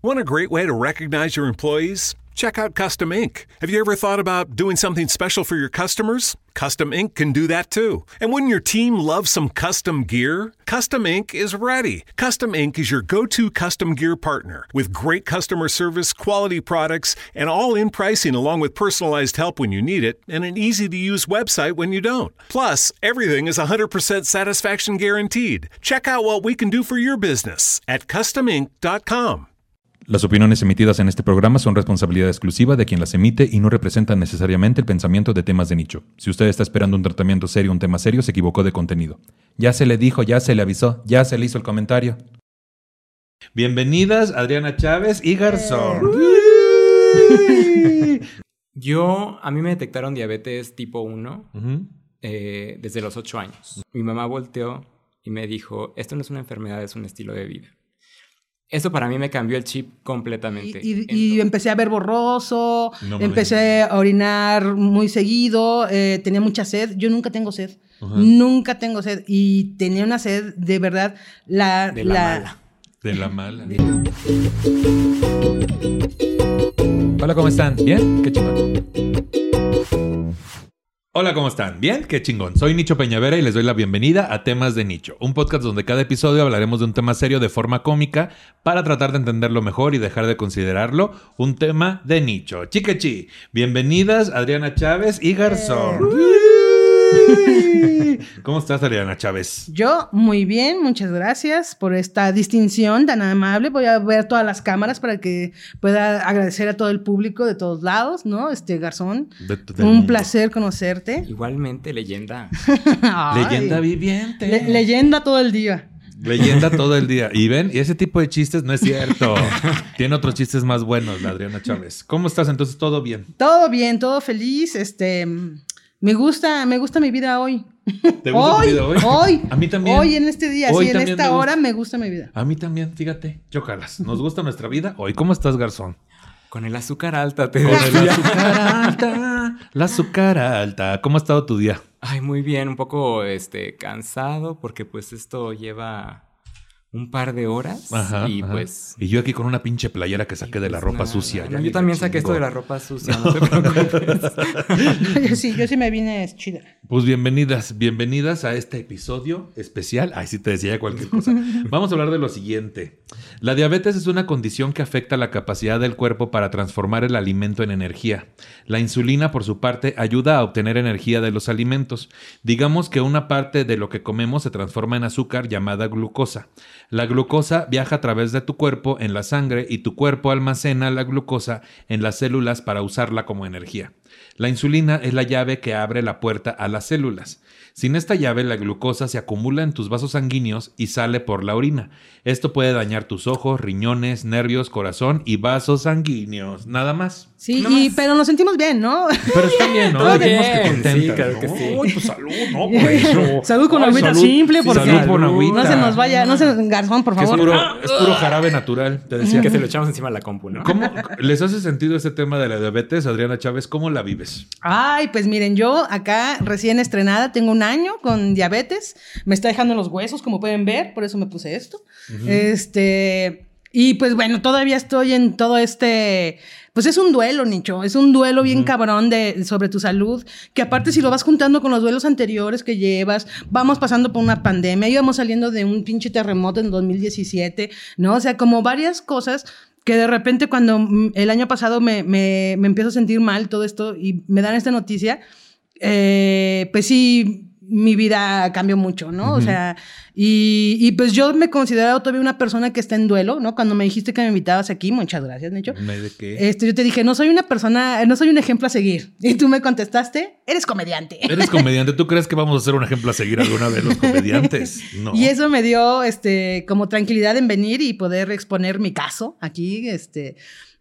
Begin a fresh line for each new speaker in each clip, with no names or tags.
Want a great way to recognize your employees? Check out Custom Ink. Have you ever thought about doing something special for your customers? Custom Ink can do that too. And wouldn't your team love some custom gear? Custom Ink is ready. Custom Ink is your go to custom gear partner with great customer service, quality products, and all in pricing along with personalized help when you need it and an easy to use website when you don't. Plus, everything is 100% satisfaction guaranteed. Check out what we can do for your business at customink.com.
Las opiniones emitidas en este programa son responsabilidad exclusiva de quien las emite y no representan necesariamente el pensamiento de temas de nicho. Si usted está esperando un tratamiento serio un tema serio, se equivocó de contenido. Ya se le dijo, ya se le avisó, ya se le hizo el comentario.
Bienvenidas Adriana Chávez y Garzón.
Yo, a mí me detectaron diabetes tipo 1
Ujú.
eh, desde los 8 años. Mi mamá volteó y me dijo, esto no es una enfermedad, es un estilo de vida. Eso para mí me cambió el chip completamente.
Y, y- y
Entonces-
empecé a ver borroso,
No
empecé a orinar muy seguido, eh, tenía mucha sed. Yo nunca tengo sed,
Ajá.
nunca tengo sed. Y tenía una sed de verdad, la...
de la, mala.
De la mala.
Hola, ¿cómo están? ¿Bien? Qué chingón.
Hola, ¿cómo están? ¿Bien? Qué chingón. Soy Nicho Peñavera y les doy la bienvenida a Temas de Nicho, un podcast donde cada episodio hablaremos de un tema serio de forma cómica para tratar de entenderlo mejor y dejar de considerarlo un tema de nicho. Chiquechi, bienvenidas Adriana Chávez y Garzón. ¿Cómo estás, Adriana Chávez?
Yo, muy bien, muchas gracias por esta distinción tan amable. Voy a ver todas las cámaras para que pueda agradecer a todo el público de todos lados, ¿no? Este Garzón,
De-
un
mundo.
placer conocerte.
Igualmente, leyenda.
Leyenda viviente.
le- leyenda todo el día.
Leyenda todo el día. Y ven, y ese tipo de chistes no es cierto. Tiene otros chistes más buenos, la Adriana Chávez. ¿Cómo estás entonces? ¿Todo bien?
Todo bien, todo feliz. Este, me gusta, me gusta mi vida hoy.
¿Te gusta tu
hoy,
vida hoy?
hoy,
A mí también.
Hoy en este día,
Hoy
sí, en esta
me
hora
gusta.
me gusta mi vida.
A mí también, fíjate. Chocalas. Nos gusta nuestra vida hoy. ¿Cómo estás, garzón?
Con el azúcar alta, te
Con el azúcar alta. La azúcar alta. ¿Cómo ha estado tu día?
Ay, muy bien, un poco este, cansado porque pues esto lleva un par de horas y
ajá.
pues...
Y yo aquí con una pinche playera que saqué de la
pues,
ropa
nada.
sucia.
No, yo también saqué esto de la ropa sucia, no te preocupes.
yo sí, yo sí me vine chida.
Pues bienvenidas, bienvenidas a este episodio especial. Ay, sí te decía cualquier cosa. Vamos a hablar de lo siguiente. La diabetes es una condición que afecta la capacidad del cuerpo para transformar el alimento en energía. La insulina, por su parte, ayuda a obtener energía de los alimentos. Digamos que una parte de lo que comemos se transforma en azúcar llamada glucosa. La glucosa viaja a través de tu cuerpo en la sangre y tu cuerpo almacena la glucosa en las células para usarla como energía. La insulina es la llave que abre la puerta a las células. Sin esta llave, la glucosa se acumula en tus vasos sanguíneos y sale por la orina. Esto puede dañar tus ojos, riñones, nervios, corazón y vasos sanguíneos. Nada más.
Sí, y,
más.
pero nos sentimos bien, ¿no?
Pero está bien, ¿no?
Todo
Dijimos que
bien,
contentas,
sí, claro
¿no?
que sí.
Ay, pues salud, ¿no? Por eso.
Salud con
Ay,
agüita
salud.
simple,
Sí,
porque
salud con agüita.
no se nos vaya, no se garzón, por
Que es
favor.
puro, es puro jarabe natural, te decía.
que se lo echamos encima de la compu, ¿no?
¿Cómo les hace sentido este tema de la diabetes, Adriana Chávez? ¿Cómo la vives?
Ay, pues miren, yo acá recién estrenada, tengo un año con diabetes, me está dejando los huesos, como pueden ver, por eso me puse esto. Este, y pues bueno, todavía estoy en todo este, pues es un duelo, Nicho, es un duelo bien cabrón de, sobre tu salud, que aparte si lo vas juntando con los duelos anteriores que llevas, vamos pasando por una pandemia, íbamos saliendo de un pinche terremoto en 2017, ¿no? O sea, como varias cosas que de repente cuando mm, el año pasado me, me, me empiezo a sentir mal todo esto y me dan esta noticia, eh, pues sí, mi vida cambió mucho, ¿no? O sea, y, y pues yo me he considerado todavía una persona que está en duelo, ¿no? Cuando me dijiste que me invitabas aquí, muchas gracias, Nicho.
¿Me de qué?
Este, yo te dije, no soy una persona, no soy un ejemplo a seguir. Y tú me contestaste, eres comediante.
Eres comediante. ¿Tú crees que vamos a ser un ejemplo a seguir alguna de los comediantes? No.
Y eso me dio, este, como tranquilidad en venir y poder exponer mi caso aquí, este,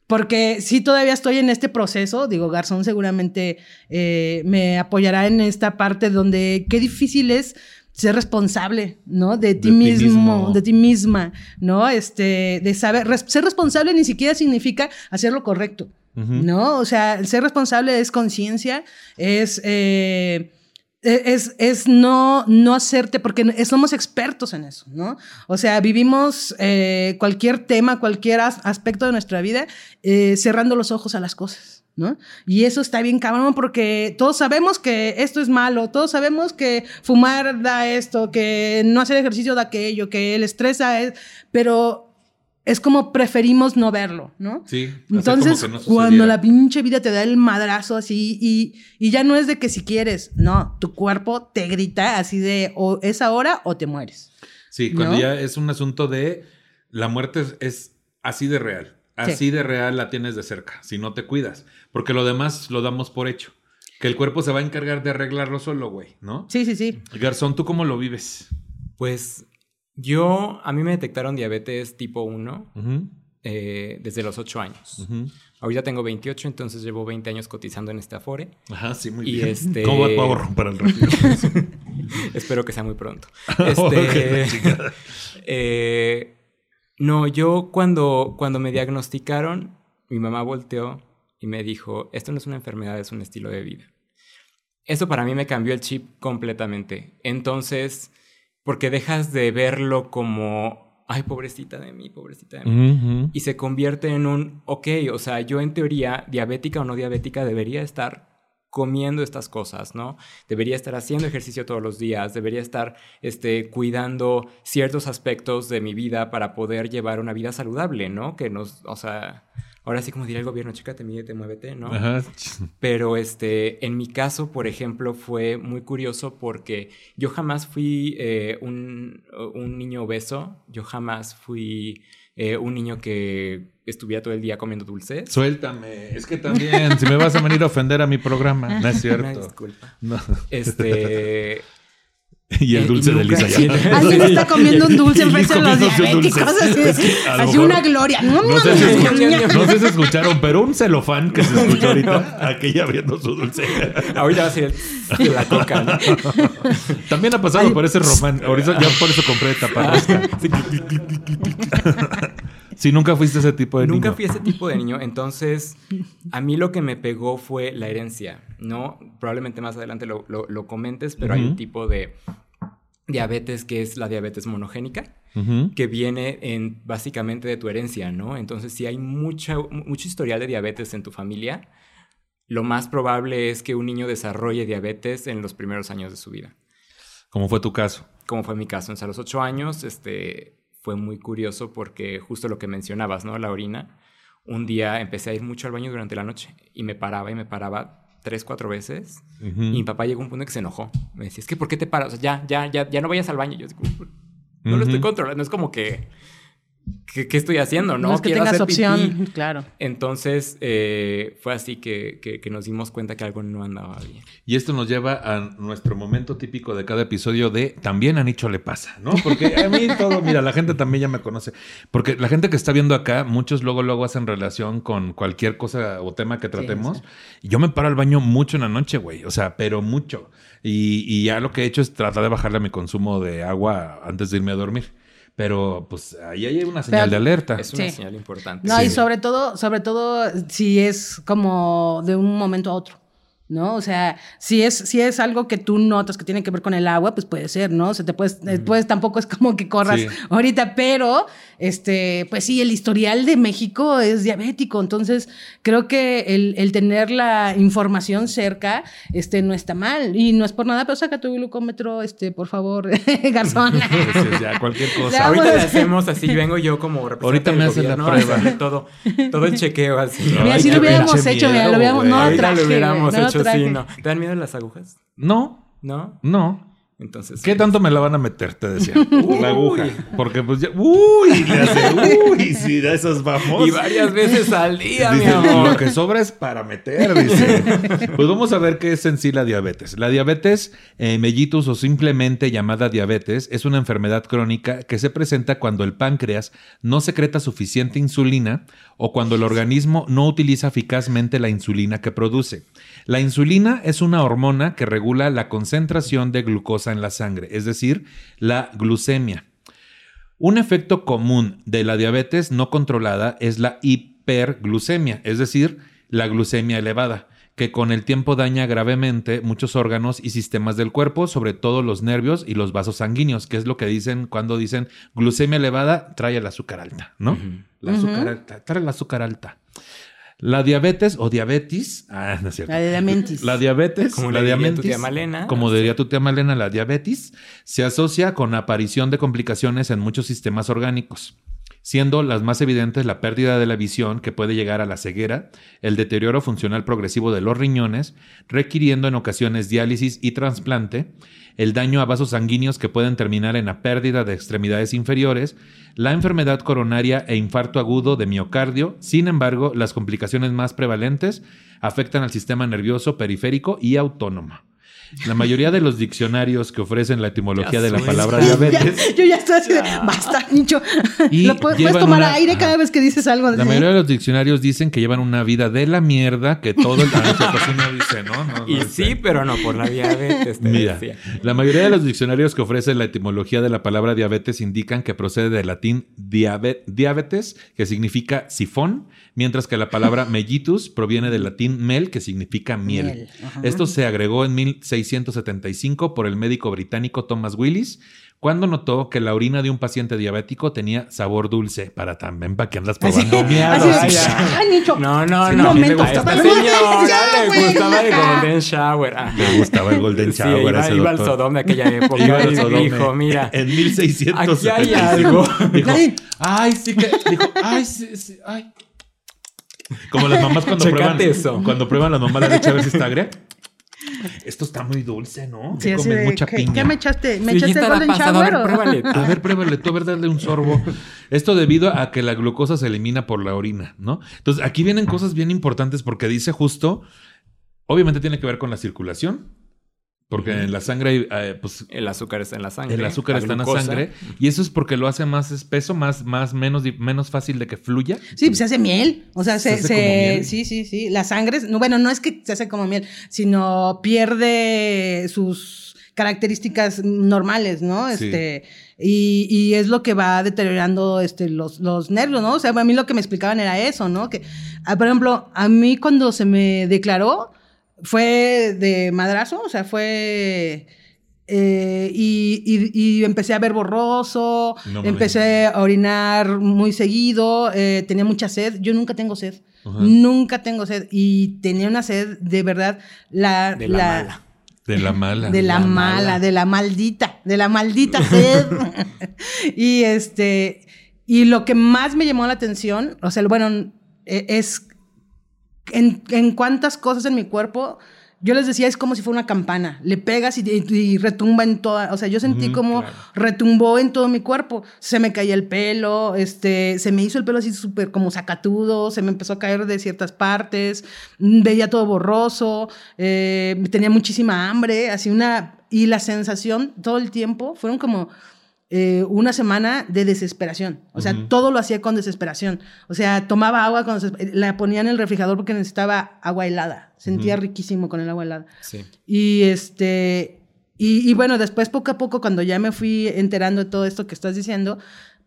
porque sí todavía estoy en este proceso, digo, Garzón seguramente eh, me apoyará en esta parte donde qué difícil es ser responsable, ¿no? De ti, mismo,
mismo.
de ti misma, ¿no? Este, de saber, res- ser responsable ni siquiera significa hacer lo correcto. ¿no? O sea, el ser responsable es conciencia, es... eh, es, es no, no hacerte, porque somos expertos en eso, ¿no? O sea, vivimos eh, cualquier tema, cualquier aspecto de nuestra vida eh, cerrando los ojos a las cosas. ¿No? Y eso está bien cabrón porque todos sabemos que esto es malo, todos sabemos que fumar da esto, que no hacer ejercicio da aquello, que el estrés da es, pero es como preferimos no verlo, ¿no?
Sí.
Entonces, cuando la pinche vida te da el madrazo así y, ya no es de que si quieres, no, tu cuerpo te grita así de o es ahora o te mueres.
Sí, cuando ya es un asunto de la muerte es, así de real. Así de real la tienes de cerca, si no te cuidas. Porque lo demás lo damos por hecho. Que el cuerpo se va a encargar de arreglarlo solo, güey, ¿no?
Sí, sí, sí.
Garzón, ¿tú cómo lo vives?
Pues yo, a mí me detectaron diabetes tipo 1 eh, desde los 8 años. Ahorita tengo 28, entonces llevo 20 años cotizando en este Afore.
Ajá, sí, muy
y
bien.
Este...
¿Cómo puedo romper el récord?
Espero que sea muy pronto. Este, eh, no, yo cuando, cuando me diagnosticaron, mi mamá volteó y me dijo, esto no es una enfermedad, es un estilo de vida. Eso para mí me cambió el chip completamente. Entonces porque dejas de verlo como, ay, pobrecita de mí, pobrecita de mí, y se convierte en un, ok, o sea, yo en teoría, diabética o no diabética, debería estar comiendo estas cosas, ¿no? Debería estar haciendo ejercicio todos los días, debería estar este, cuidando ciertos aspectos de mi vida para poder llevar una vida saludable, ¿no? Que nos, o sea, ahora sí como diría el gobierno, chécate, mídete, muévete, ¿no? Ajá. Pero este, en mi caso, por ejemplo, fue muy curioso porque yo jamás fui eh, un, un, niño obeso, yo jamás fui eh, un niño que estuviera todo el día comiendo dulces.
Suéltame, es que también, si me vas a venir a ofender a mi programa, no es cierto.
disculpa. No. Este...
Y el eh, dulce de Lisa
ya. Alguien está comiendo un dulce en frente de los diabéticos. Así, así una gloria. No,
no, sé si escucharon, pero un celofán que se escuchó ahorita, aquella abriendo su dulce.
Ahorita va a ser la coca, ¿no?
También ha pasado por ese román. Ahorita ya por eso compré taparrosca. Si nunca fuiste ese tipo de
niño.
Nunca
fui ese tipo de niño. Entonces, a mí lo que me pegó fue la herencia, ¿no? Probablemente más adelante lo, lo, comentes, pero hay un tipo de diabetes que es la diabetes monogénica, que viene en, básicamente de tu herencia, ¿no? Entonces, si hay mucha, mucho historial de diabetes en tu familia, lo más probable es que un niño desarrolle diabetes en los primeros años de su vida.
¿Cómo fue tu caso?
Como fue mi caso. a los ocho años, este, fue muy curioso porque justo lo que mencionabas, ¿no? La orina. Un día empecé a ir mucho al baño durante la noche y me paraba y me paraba tres, cuatro veces. Y mi papá llegó a un punto en que se enojó. Me decía, es que ¿por qué te paras? O sea, ya, ya, ya, ya no vayas al baño. yo digo, no lo estoy controlando. Es como que ¿Qué, estoy haciendo? No,
no es que tengas opción, claro.
Entonces eh, fue así que, que, nos dimos cuenta que algo no andaba bien.
Y esto nos lleva a nuestro momento típico de cada episodio de también a Nicho le pasa, ¿no? Porque a mí todo, mira, la gente también ya me conoce. Porque la gente que está viendo acá, muchos luego luego hacen relación con cualquier cosa o tema que tratemos. Yo me paro al baño mucho en la noche, güey. O sea, pero mucho. Y, y ya lo que he hecho es tratar de bajarle a mi consumo de agua antes de irme a dormir. Pero pues ahí hay una señal de alerta.
Es una señal importante.
No, y sobre todo, sobre todo si es como de un momento a otro. ¿No? O sea, si es, si es algo que tú notas que tiene que ver con el agua, pues puede ser, ¿no? O sea, te puedes, puedes tampoco es como que corras ahorita, pero, este, pues sí, el historial de México es diabético, entonces creo que el, el, tener la información cerca, este, no está mal, y no es por nada, pero saca tu glucómetro, este, por favor, garzón.
ya, cualquier cosa.
ahorita le hacemos así, vengo yo como
Ahorita me hacen la prueba.
Todo, todo el chequeo así.
Mira, si lo hubiéramos hecho, mira, lo hubiéramos, no, traje,
lo hubiéramos hecho sí, no. ¿Te dan miedo las agujas?
No.
¿No?
No.
Entonces.
¿Qué tanto me la van a meter? Te decía. la aguja. Porque pues ya. ¡Uy! Le hace. ¡Uy! Sí, de esas vamos.
Y varias veces al día, mi amor.
Lo que sobra es para meter, dice. Pues vamos a ver qué es en sí la diabetes. La diabetes eh, mellitus o simplemente llamada diabetes es una enfermedad crónica que se presenta cuando el páncreas no secreta suficiente insulina o cuando el organismo no utiliza eficazmente la insulina que produce. La insulina es una hormona que regula la concentración de glucosa en la sangre, es decir, la glucemia. Un efecto común de la diabetes no controlada es la hiperglucemia, es decir, la glucemia elevada, que con el tiempo daña gravemente muchos órganos y sistemas del cuerpo, sobre todo los nervios y los vasos sanguíneos, que es lo que dicen cuando dicen glucemia elevada trae el azúcar alta, ¿no? La azúcar alta, trae el azúcar alta. La diabetes o diabetes, ah, no es cierto.
La diabetes.
La diabetes,
Como
la
le diría tu
diabetes,
tía Malena.
como diría tu tía Malena, la diabetes se asocia con aparición de complicaciones en muchos sistemas orgánicos, siendo las más evidentes la pérdida de la visión que puede llegar a la ceguera, el deterioro funcional progresivo de los riñones, requiriendo en ocasiones diálisis y trasplante, el daño a vasos sanguíneos que pueden terminar en la pérdida de extremidades inferiores, la enfermedad coronaria e infarto agudo de miocardio. Sin embargo, las complicaciones más prevalentes afectan al sistema nervioso periférico y autónomo. La mayoría de los diccionarios que ofrecen la etimología
Ya
de la palabra
Ya,
diabetes,
yo ya estoy así de, basta, Nicho.
Y
Lo puedes tomar
una-
aire
ajá.
cada vez que dices algo.
la
¿sí?
mayoría de los diccionarios dicen que llevan una vida de la mierda, que todo el... Así no dice, ¿no? No, no
Y
dice.
sí, pero no por la diabetes. te
Mira,
decía.
la mayoría de los diccionarios que ofrecen la etimología de la palabra diabetes indican que procede del latín diabe- diabetes, que significa sifón, mientras que la palabra mellitus proviene del latín mel, que significa miel. Esto se agregó en 1675 por el médico británico Thomas Willis, cuando notó que la orina de un paciente diabético tenía sabor dulce. Para también, para que andas probando mierda.
así
Ay,
es.
ay.
Ay, Nicho.
No, no,
Sí,
no.
momento,
a esta
estaba-
señora
Ya,
le gustaba el. Golden Shower.
Le gustaba el Golden
Sí,
Shower. a
iba, iba al. Sodom de aquella época
Iba al
y
Sodome.
dijo, mira,
En 1675.
aquí hay algo.
Dijo,
Ay.
ay, sí que. Dijo, ay, sí, sí, ay. Como las mamás cuando prueban.
eso.
Cuando prueban las mamás la leche a ver si está agria. Esto está muy dulce, ¿no?
Sí,
Sí, mucha
¿qué,
piña.
qué me echaste? ¿Me
Sí,
echaste
la
Golden
pasada, a ver,
Shower?
pruébale.
A ver, pruébale tú, a ver, dale un sorbo. Esto debido a que la glucosa se elimina por la orina, ¿no? Entonces, aquí vienen cosas bien importantes porque dice justo, obviamente tiene que ver con la circulación, porque en la sangre, hay, eh, pues,
El azúcar está en la sangre.
el azúcar
la
está en la sangre y eso es porque lo hace más espeso, más, más menos, menos fácil de que fluya.
Sí, pues se hace miel. O sea,
Se
se,
hace
se-
como miel.
sí, sí, sí. La sangre, es- no, bueno, no es que se hace como miel, sino pierde sus características normales, ¿no?
Sí.
Este, y, y es lo que va deteriorando este, los, los nervios, ¿no? O sea, a mí lo que me explicaban era eso, ¿no? Que, ah, por ejemplo, a mí cuando se me declaró, fue de madrazo, o sea, fue... eh, y, y- y empecé a ver borroso,
No
empecé a orinar muy seguido, eh, tenía mucha sed. Yo nunca tengo sed, nunca tengo sed. Y tenía una sed de verdad, la,
De la mala.
De la mala.
de la,
La
mala,
mala.
de la maldita, de la maldita sed. y este, y lo que más me llamó la atención, o sea, bueno, e- es en, en cuántas cosas en mi cuerpo. Yo les decía, es como si fuera una campana. Le pegas y, y- y retumba en toda. O sea, yo sentí como
claro.
retumbó en todo mi cuerpo. Se me caía el pelo, este, se me hizo el pelo así súper como sacatudo, se me empezó a caer de ciertas partes, mm, veía todo borroso, eh, tenía muchísima hambre, así una. Y la sensación todo el tiempo fueron como eh, una semana de desesperación. O sea, todo lo hacía con desesperación. O sea, tomaba agua, con la ponía en el refrigerador porque necesitaba agua helada. Sentía riquísimo con el agua helada.
Sí.
Y este. Y, y bueno, después poco a poco, cuando ya me fui enterando de todo esto que estás diciendo,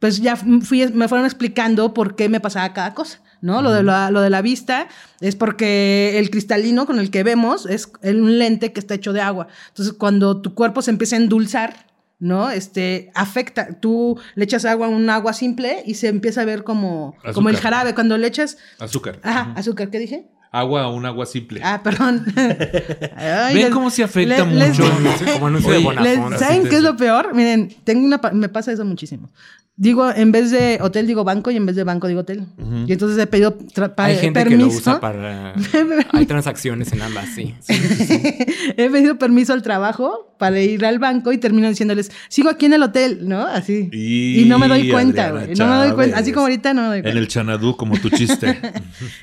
pues ya fui, me fueron explicando por qué me pasaba cada cosa, ¿no? Lo, de la, lo de la vista es porque el cristalino con el que vemos es un lente que está hecho de agua. Entonces, cuando tu cuerpo se empieza a endulzar, ¿no? Este, afecta. Tú le echas agua a un agua simple y se empieza a ver como, como el jarabe. Cuando le echas,
Azúcar.
ajá, azúcar, ¿qué dije?
Agua o un agua simple.
Ah, perdón. Ay,
¿Ven
les-
cómo se afecta
le- les-
mucho?
Como anuncio de
Oye,
Bonafont.
les- ¿Saben qué es lo peor? Miren, tengo una me pasa eso muchísimo. Digo, en vez de hotel digo banco y en vez de banco digo hotel. Y entonces he pedido
Hay gente
permiso.
que lo usa para... Hay transacciones en ambas, sí.
he pedido permiso al trabajo para ir al banco y termino diciéndoles, sigo aquí en el hotel, ¿no? Así. Y,
Y
no me doy cuenta, güey. No me doy cuenta. Así como ahorita no me doy
En
cuenta.
el chanadú, como tu chiste.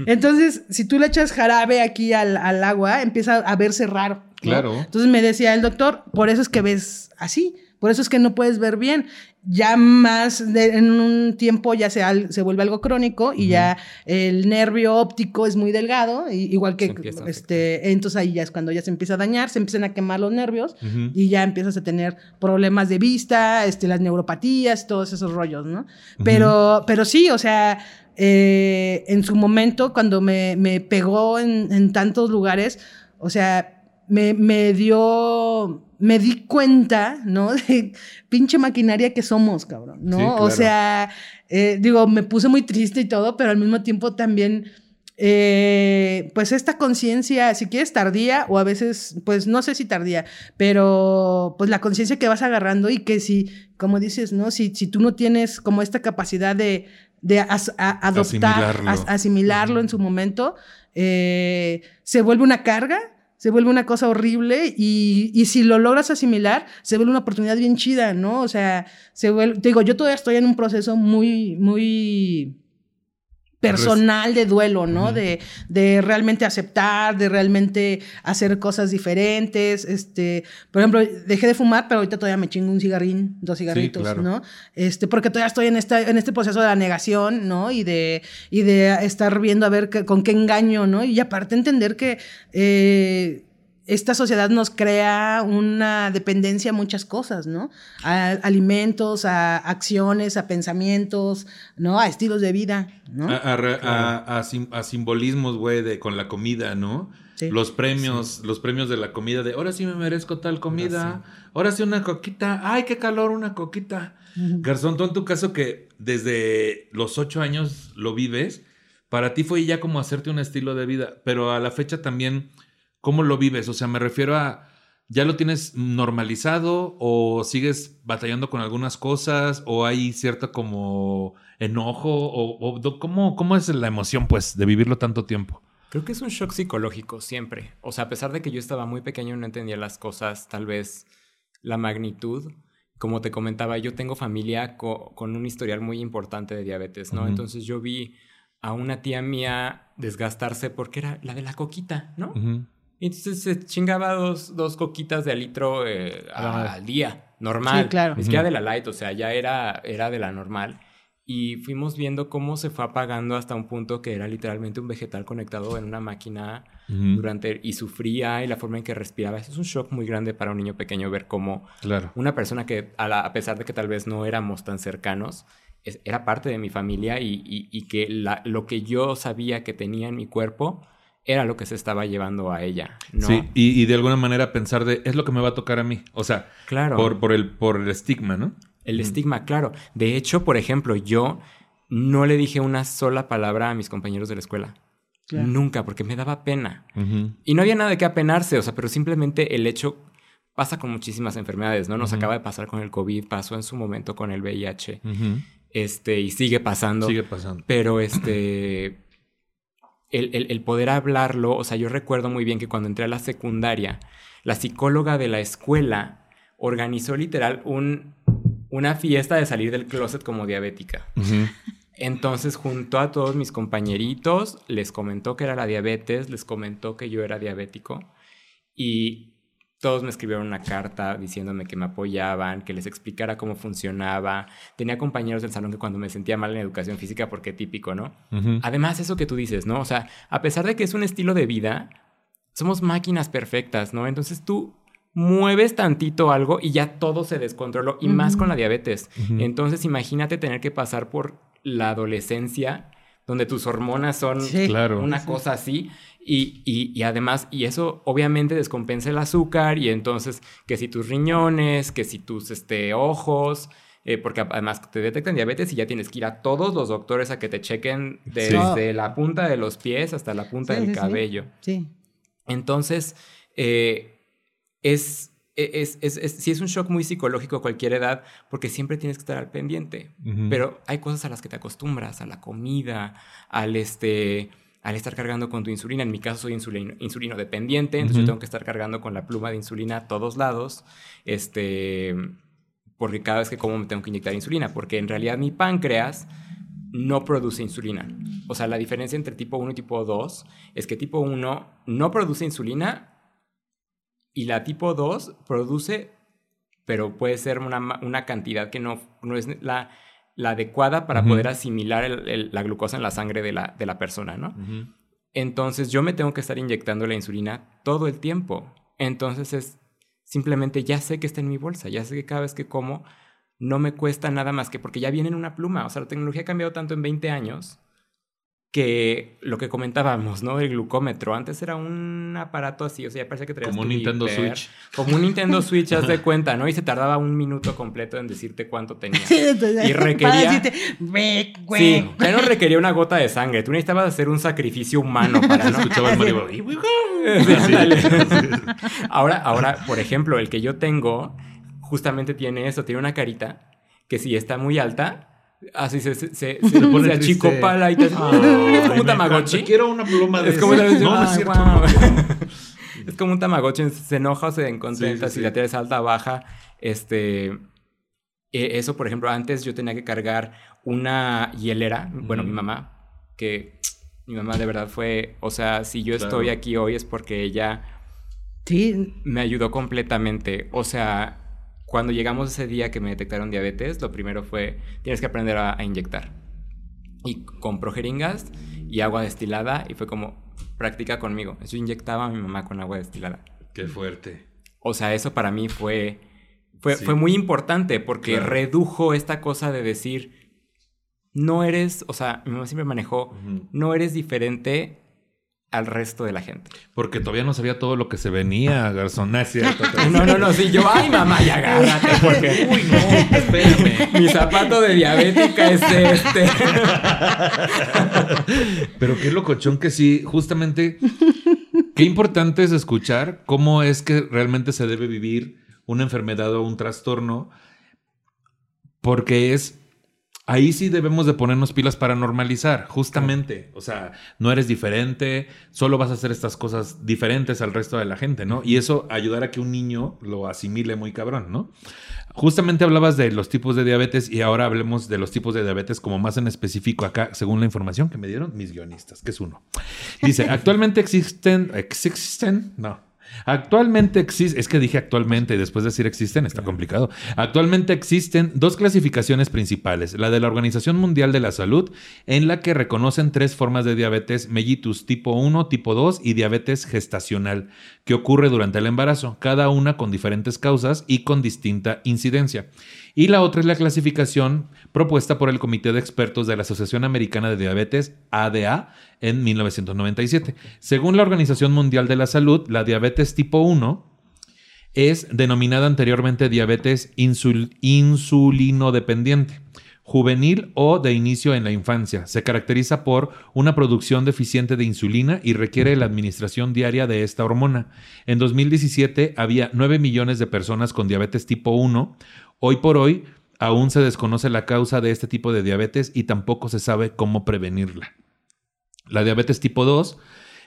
Entonces, si tú le echas jarabe aquí al, al agua, empieza a verse raro. ¿no?
Claro.
Entonces me decía el doctor, por eso es que ves así, por eso es que no puedes ver bien. Ya más de- en un tiempo ya se, al- se vuelve algo crónico y ya el nervio óptico es muy delgado, y- igual que este, entonces ahí ya es cuando ya se empieza a dañar, se empiezan a quemar los nervios
Ujú.
y ya empiezas a tener problemas de vista, este, las neuropatías, todos esos rollos, ¿no? Pero, pero sí, o sea, eh, en su momento, cuando me, me pegó en, en tantos lugares, o sea, me, me dio, me di cuenta, ¿no? De pinche maquinaria que somos, cabrón, ¿no?
Sí,
O sea, eh, digo, me puse muy triste y todo, pero al mismo tiempo también, eh, pues esta conciencia, si quieres tardía o a veces, pues no sé si tardía, pero pues la conciencia que vas agarrando y que si, como dices, ¿no? Si, si tú no tienes como esta capacidad de, de as- a- adoptar,
Asimilarlo.
as- asimilarlo en su momento, eh, se vuelve una carga, se vuelve una cosa horrible y, y si lo logras asimilar, se vuelve una oportunidad bien chida, ¿no? O sea, se vuelve, te digo, yo todavía estoy en un proceso muy, muy personal de duelo, ¿no? De, de realmente aceptar, de realmente hacer cosas diferentes. Este, por ejemplo, dejé de fumar, pero ahorita todavía me chingo un cigarrín, dos cigarritos,
claro.
¿no? Este, porque todavía estoy en esta, en este proceso de la negación, ¿no? Y de, y de estar viendo a ver qué- con qué engaño, ¿no? Y aparte entender que eh, esta sociedad nos crea una dependencia a muchas cosas, ¿no? A alimentos, a acciones, a pensamientos, ¿no? A estilos de vida, ¿no?
A, a re- a- a sim- a simbolismos, güey, de con la comida, ¿no?
Sí.
Los premios, los premios de la comida de ahora sí me merezco tal comida, ahora sí una coquita, ay, qué calor, una coquita. Garzón, tú en tu caso que desde los ocho años lo vives, para ti fue ya como hacerte un estilo de vida, pero a la fecha también, ¿cómo lo vives? O sea, me refiero a, ¿ya lo tienes normalizado o sigues batallando con algunas cosas o hay cierto como enojo o, ¿cómo, cómo es la emoción pues de vivirlo tanto tiempo?
Creo que es un shock psicológico siempre. O sea, a pesar de que yo estaba muy pequeño y no entendía las cosas, tal vez la magnitud. Como te comentaba, yo tengo familia co- con un historial muy importante de diabetes, ¿no? Entonces yo vi a una tía mía desgastarse porque era la de la coquita, ¿no? Y entonces se chingaba dos, dos coquitas de litro eh, a- al día, normal.
Sí, claro.
Ni siquiera de la light, o sea, ya era, era de la normal. Y fuimos viendo cómo se fue apagando hasta un punto que era literalmente un vegetal conectado en una máquina durante y sufría y la forma en que respiraba. Eso es un shock muy grande para un niño pequeño ver cómo
Claro.
una persona que, a, la- a pesar de que tal vez no éramos tan cercanos, es- era parte de mi familia y, y- y que la- lo que yo sabía que tenía en mi cuerpo era lo que se estaba llevando a ella, ¿no?
Sí, y, y de alguna manera pensar de, es lo que me va a tocar a mí. O sea,
Claro.
por, por, el, por el estigma, ¿no?
El estigma, claro. De hecho, por ejemplo, yo no le dije una sola palabra a mis compañeros de la escuela.
Claro.
Nunca, porque me daba pena. Y no había nada de qué apenarse, o sea, pero simplemente el hecho pasa con muchísimas enfermedades, ¿no? Nos acaba de pasar con el COVID, pasó en su momento con el VIH, este, y sigue pasando.
Sigue pasando.
Pero este. El, el- el poder hablarlo, o sea, yo recuerdo muy bien que cuando entré a la secundaria, la psicóloga de la escuela organizó literal un, una fiesta de salir del closet como diabética. Entonces juntó a todos mis compañeritos, les comentó que era la diabetes, les comentó que yo era diabético y todos me escribieron una carta diciéndome que me apoyaban, que les explicara cómo funcionaba. Tenía compañeros del salón que cuando me sentía mal en educación física, porque típico, ¿no? Además, eso que tú dices, ¿no? O sea, a pesar de que es un estilo de vida, somos máquinas perfectas, ¿no? Entonces tú mueves tantito algo y ya todo se descontroló, y más con la diabetes. Entonces imagínate tener que pasar por la adolescencia, donde tus hormonas son
Sí.
Claro.
una cosa así, y, y- y además, y eso obviamente descompensa el azúcar, y entonces que si tus riñones, que si tus este, ojos... eh, porque además te detectan diabetes y ya tienes que ir a todos los doctores a que te chequen desde la punta de los pies hasta la punta
Sí,
del
sí,
cabello.
Sí.
Entonces, eh, es, es, es, es- sí es un shock muy psicológico a cualquier edad, porque siempre tienes que estar al pendiente. Pero hay cosas a las que te acostumbras, a la comida, al este al estar cargando con tu insulina. En mi caso soy insulino, insulino dependiente, entonces yo tengo que estar cargando con la pluma de insulina a todos lados. Este, porque cada vez que como me tengo que inyectar insulina, porque en realidad mi páncreas no produce insulina. O sea, la diferencia entre tipo 1 y tipo 2 es que tipo 1 no produce insulina y la tipo 2 produce, pero puede ser una, una cantidad que no, no es la, la adecuada para poder asimilar el- el- la glucosa en la sangre de la, de la persona, ¿no? Entonces yo me tengo que estar inyectando la insulina todo el tiempo. Entonces es simplemente ya sé que está en mi bolsa, ya sé que cada vez que como no me cuesta nada más que porque ya viene en una pluma. O sea, la tecnología ha cambiado tanto en 20 años que lo que comentábamos, ¿no? El glucómetro. Antes era un aparato así, o sea, ya parece que traías
Como un Nintendo
hiper,
Switch.
Como un Nintendo Switch, haz de cuenta, ¿no? Y se tardaba un minuto completo en decirte cuánto tenía.
Sí, entonces,
Y
Para
requería...
decirte, ve, güey.
Sí, ya no requería una gota de sangre. Tú necesitabas hacer un sacrificio humano para no
Escuchaba el
ahora, ahora, por ejemplo, el que yo tengo justamente tiene eso, tiene una carita que si está muy alta, así se, se, se, se,
pone
se achicopala y te
Ay,
es como un tamagotchi.
Quiero una pluma de
Es como,
esas.
una-
No, no es cierto.
guau.
no.
es como un tamagotchi, se enoja o se descontenta
Sí, sí,
si
sí.
la tienes alta, baja, este... eh, Eso, por ejemplo, antes yo tenía que cargar una hielera, bueno, mi mamá, que mi mamá de verdad fue, o sea, si yo
Claro.
estoy aquí hoy es porque ella
Sí,
me ayudó completamente. O sea, cuando llegamos ese día que me detectaron diabetes, lo primero fue, tienes que aprender a, a inyectar. Y compró jeringas y agua destilada y fue como, practica conmigo. Yo inyectaba a mi mamá con agua destilada.
Qué fuerte.
O sea, eso para mí fue, fue,
Sí.
fue muy importante porque
Claro.
redujo esta cosa de decir, no eres, o sea, mi mamá siempre manejó,
Ujú.
no eres diferente al resto de la gente.
Porque todavía no sabía todo lo que se venía, Garzón. No cierto.
No, no, no, sí, yo, ay mamá, ya agárrate, porque, uy, no,
Espérame.
mi zapato de diabética es este.
Pero qué locochón que sí, justamente, qué importante es escuchar cómo es que realmente se debe vivir una enfermedad o un trastorno, porque es, ahí sí debemos de ponernos pilas para normalizar, justamente, o sea, no eres diferente, solo vas a hacer estas cosas diferentes al resto de la gente, ¿no? Y eso ayudará a que un niño lo asimile muy cabrón, ¿no? Justamente hablabas de los tipos de diabetes y ahora hablemos de los tipos de diabetes como más en específico acá, según la información que me dieron mis guionistas, que es uno. Dice, actualmente existen, existen, no. Actualmente existen, es que dije actualmente y después de decir existen está complicado. Actualmente existen dos clasificaciones principales, la de la Organización Mundial de la Salud, en la que reconocen tres formas de diabetes mellitus tipo 1, tipo 2 y diabetes gestacional, que ocurre durante el embarazo, cada una con diferentes causas y con distinta incidencia. Y la otra es la clasificación propuesta por el Comité de Expertos de la Asociación Americana de Diabetes, ADA, en 1997. Según la Organización Mundial de la Salud, la diabetes tipo 1 es denominada anteriormente diabetes insul- insulinodependiente, juvenil o de inicio en la infancia. Se caracteriza por una producción deficiente de insulina y requiere la administración diaria de esta hormona. En 2017 había 9 millones de personas con diabetes tipo 1. Hoy por hoy aún se desconoce la causa de este tipo de diabetes y tampoco se sabe cómo prevenirla. La diabetes tipo 2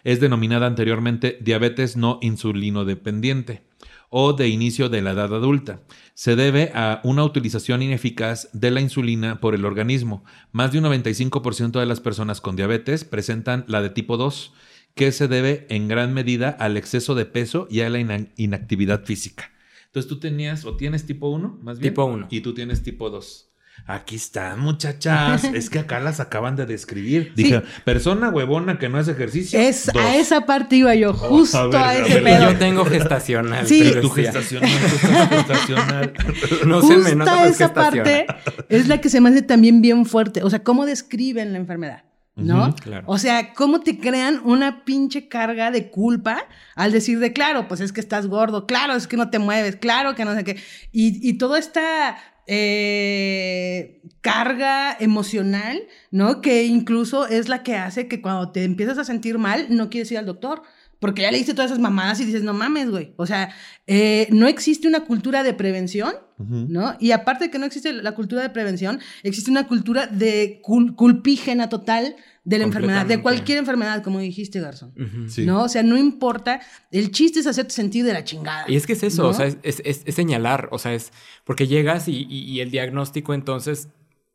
es denominada anteriormente diabetes no insulinodependiente o de inicio de la edad adulta. Se debe a una utilización ineficaz de la insulina por el organismo. Más de un 95% de las personas con diabetes presentan la de tipo 2, que se debe en gran medida al exceso de peso y a la ina- inactividad física. Entonces tú tenías o tienes tipo 1, más bien.
Tipo 1.
Y tú tienes tipo 2. Aquí están, muchachas. es que acá las acaban de describir. Dije, persona huevona que no hace ejercicio.
es,
dos.
a esa parte iba yo, justo
a ver,
a,
a
ese
ver,
pedo.
Yo tengo gestacional.
Sí.
pero
Tu
sí,
gestacional, tu estás gestacional.
No se me
Justa
nota,
esa parte es la que se me hace también bien fuerte. O sea, cómo describen la enfermedad, ¿no?
Claro.
O sea, cómo te crean una pinche carga de culpa al decir de, claro, pues es que estás gordo, claro, es que no te mueves, claro que no sé qué. Y, y toda esta eh, carga emocional, ¿no? Que incluso es la que hace que cuando te empiezas a sentir mal, no quieres ir al doctor. Porque ya le diste todas esas mamadas y dices, no mames, güey. O sea, eh, no existe una cultura de prevención. ¿no? Y aparte de que no existe la cultura de prevención, existe una cultura de cul- culpígena total de la enfermedad, de cualquier enfermedad, como dijiste, Garzón.
Sí.
¿No? O sea, no importa. El chiste es hacerte sentir de la chingada.
Y es que es eso,
¿no?
o sea, es, es- es- es señalar, o sea, es porque llegas y, y- y el diagnóstico entonces,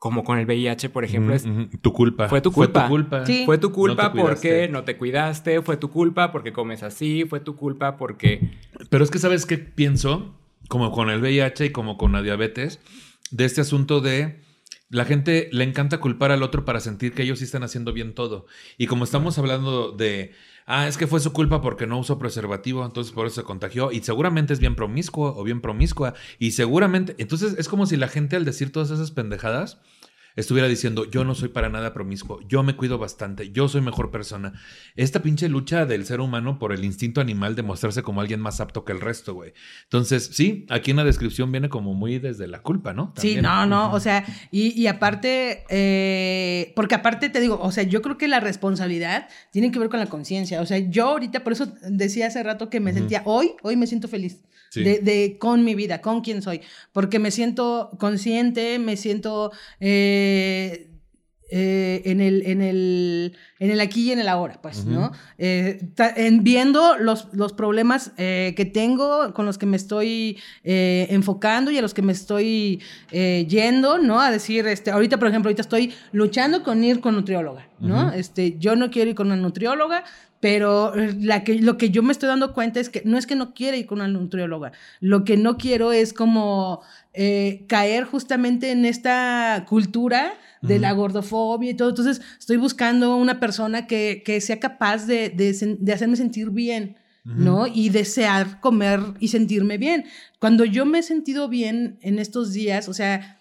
como con el VIH, por ejemplo, es.
Tu culpa.
Fue tu culpa.
Fue tu culpa.
Sí.
fue tu culpa
No te cuidaste.
porque no te cuidaste, fue tu culpa porque comes así, fue tu culpa porque...
Pero es que, ¿sabes qué pienso? Como con el VIH y como con la diabetes, de este asunto de la gente le encanta culpar al otro para sentir que ellos sí están haciendo bien todo. Y como estamos hablando de, ah, es que fue su culpa porque no usó preservativo, entonces por eso se contagió. Y seguramente es bien promiscuo o bien promiscua. Y seguramente, entonces es como si la gente al decir todas esas pendejadas, estuviera diciendo, yo no soy para nada promiscuo, yo me cuido bastante, yo soy mejor persona. Esta pinche lucha del ser humano por el instinto animal de mostrarse como alguien más apto que el resto, güey. Entonces, sí, aquí en la descripción viene como muy desde la culpa, ¿no?
Sí, no, no, o sea, y, aparte, eh, porque aparte te digo, o sea, yo creo que la responsabilidad tiene que ver con la conciencia. O sea, yo ahorita, por eso decía hace rato que me sentía, hoy, hoy me siento feliz. De, con mi vida, con quién soy, porque me siento consciente, me siento eh, eh, en, el, en, el, en el aquí y en el ahora, pues, ¿no? Eh, en viendo los, los problemas que tengo, con los que me estoy enfocando y a los que me estoy yendo, ¿no? A decir, este, ahorita, por ejemplo, ahorita estoy luchando con ir con nutrióloga, ¿no? este, yo no quiero ir con una nutrióloga, pero eh, la que, lo que yo me estoy dando cuenta es que no es que no quiera ir con una nutrióloga, lo que no quiero es como eh, caer justamente en esta cultura de la gordofobia y todo. Entonces estoy buscando una persona que, que sea capaz de, de, de, hacerme sentir bien. ¿no? Y desear comer y sentirme bien. Cuando yo me he sentido bien en estos días, o sea,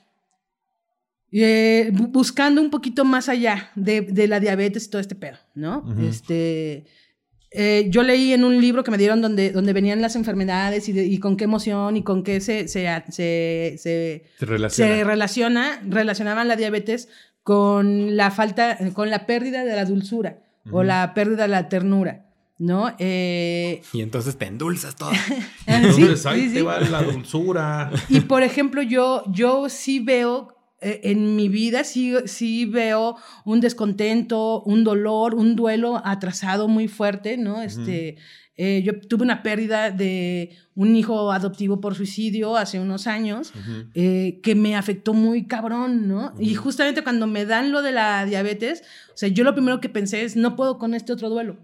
eh, buscando un poquito más allá de, de, la diabetes y todo este pedo, ¿no? Este, eh, yo leí en un libro que me dieron donde, donde venían las enfermedades y, y con qué emoción y con qué se, se, se, se, relaciona. se relaciona, relacionaban la diabetes con la falta, con la pérdida de la dulzura o la pérdida de la ternura. ¿no? Eh,
y entonces te endulzas todo.
entonces ahí te va la dulzura.
Y por ejemplo, yo, yo sí veo en mi vida sí, sí veo un descontento, un dolor, un duelo atrasado muy fuerte, ¿no? Este, eh, yo tuve una pérdida de un hijo adoptivo por suicidio hace unos años eh, que me afectó muy cabrón, ¿no? Y justamente cuando me dan lo de la diabetes, o sea, yo lo primero que pensé es, no puedo con este otro duelo.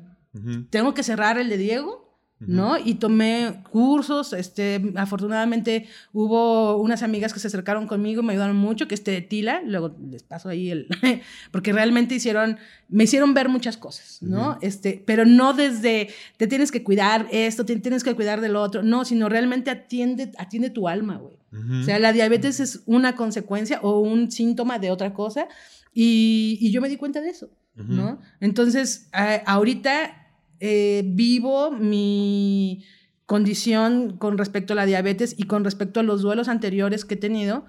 Tengo que cerrar el de Diego ¿no? Y tomé cursos, este, afortunadamente hubo unas amigas que se acercaron conmigo, me ayudaron mucho, que este Tila, luego les paso ahí el, porque realmente hicieron, me hicieron ver muchas cosas, ¿no? Este, pero no desde, te tienes que cuidar esto, te tienes que cuidar del otro, no, sino realmente atiende, atiende tu alma, güey. O sea, la diabetes es una consecuencia o un síntoma de otra cosa y, y yo me di cuenta de eso, ¿no? Entonces, ahorita eh, vivo mi condición con respecto a la diabetes y con respecto a los duelos anteriores que he tenido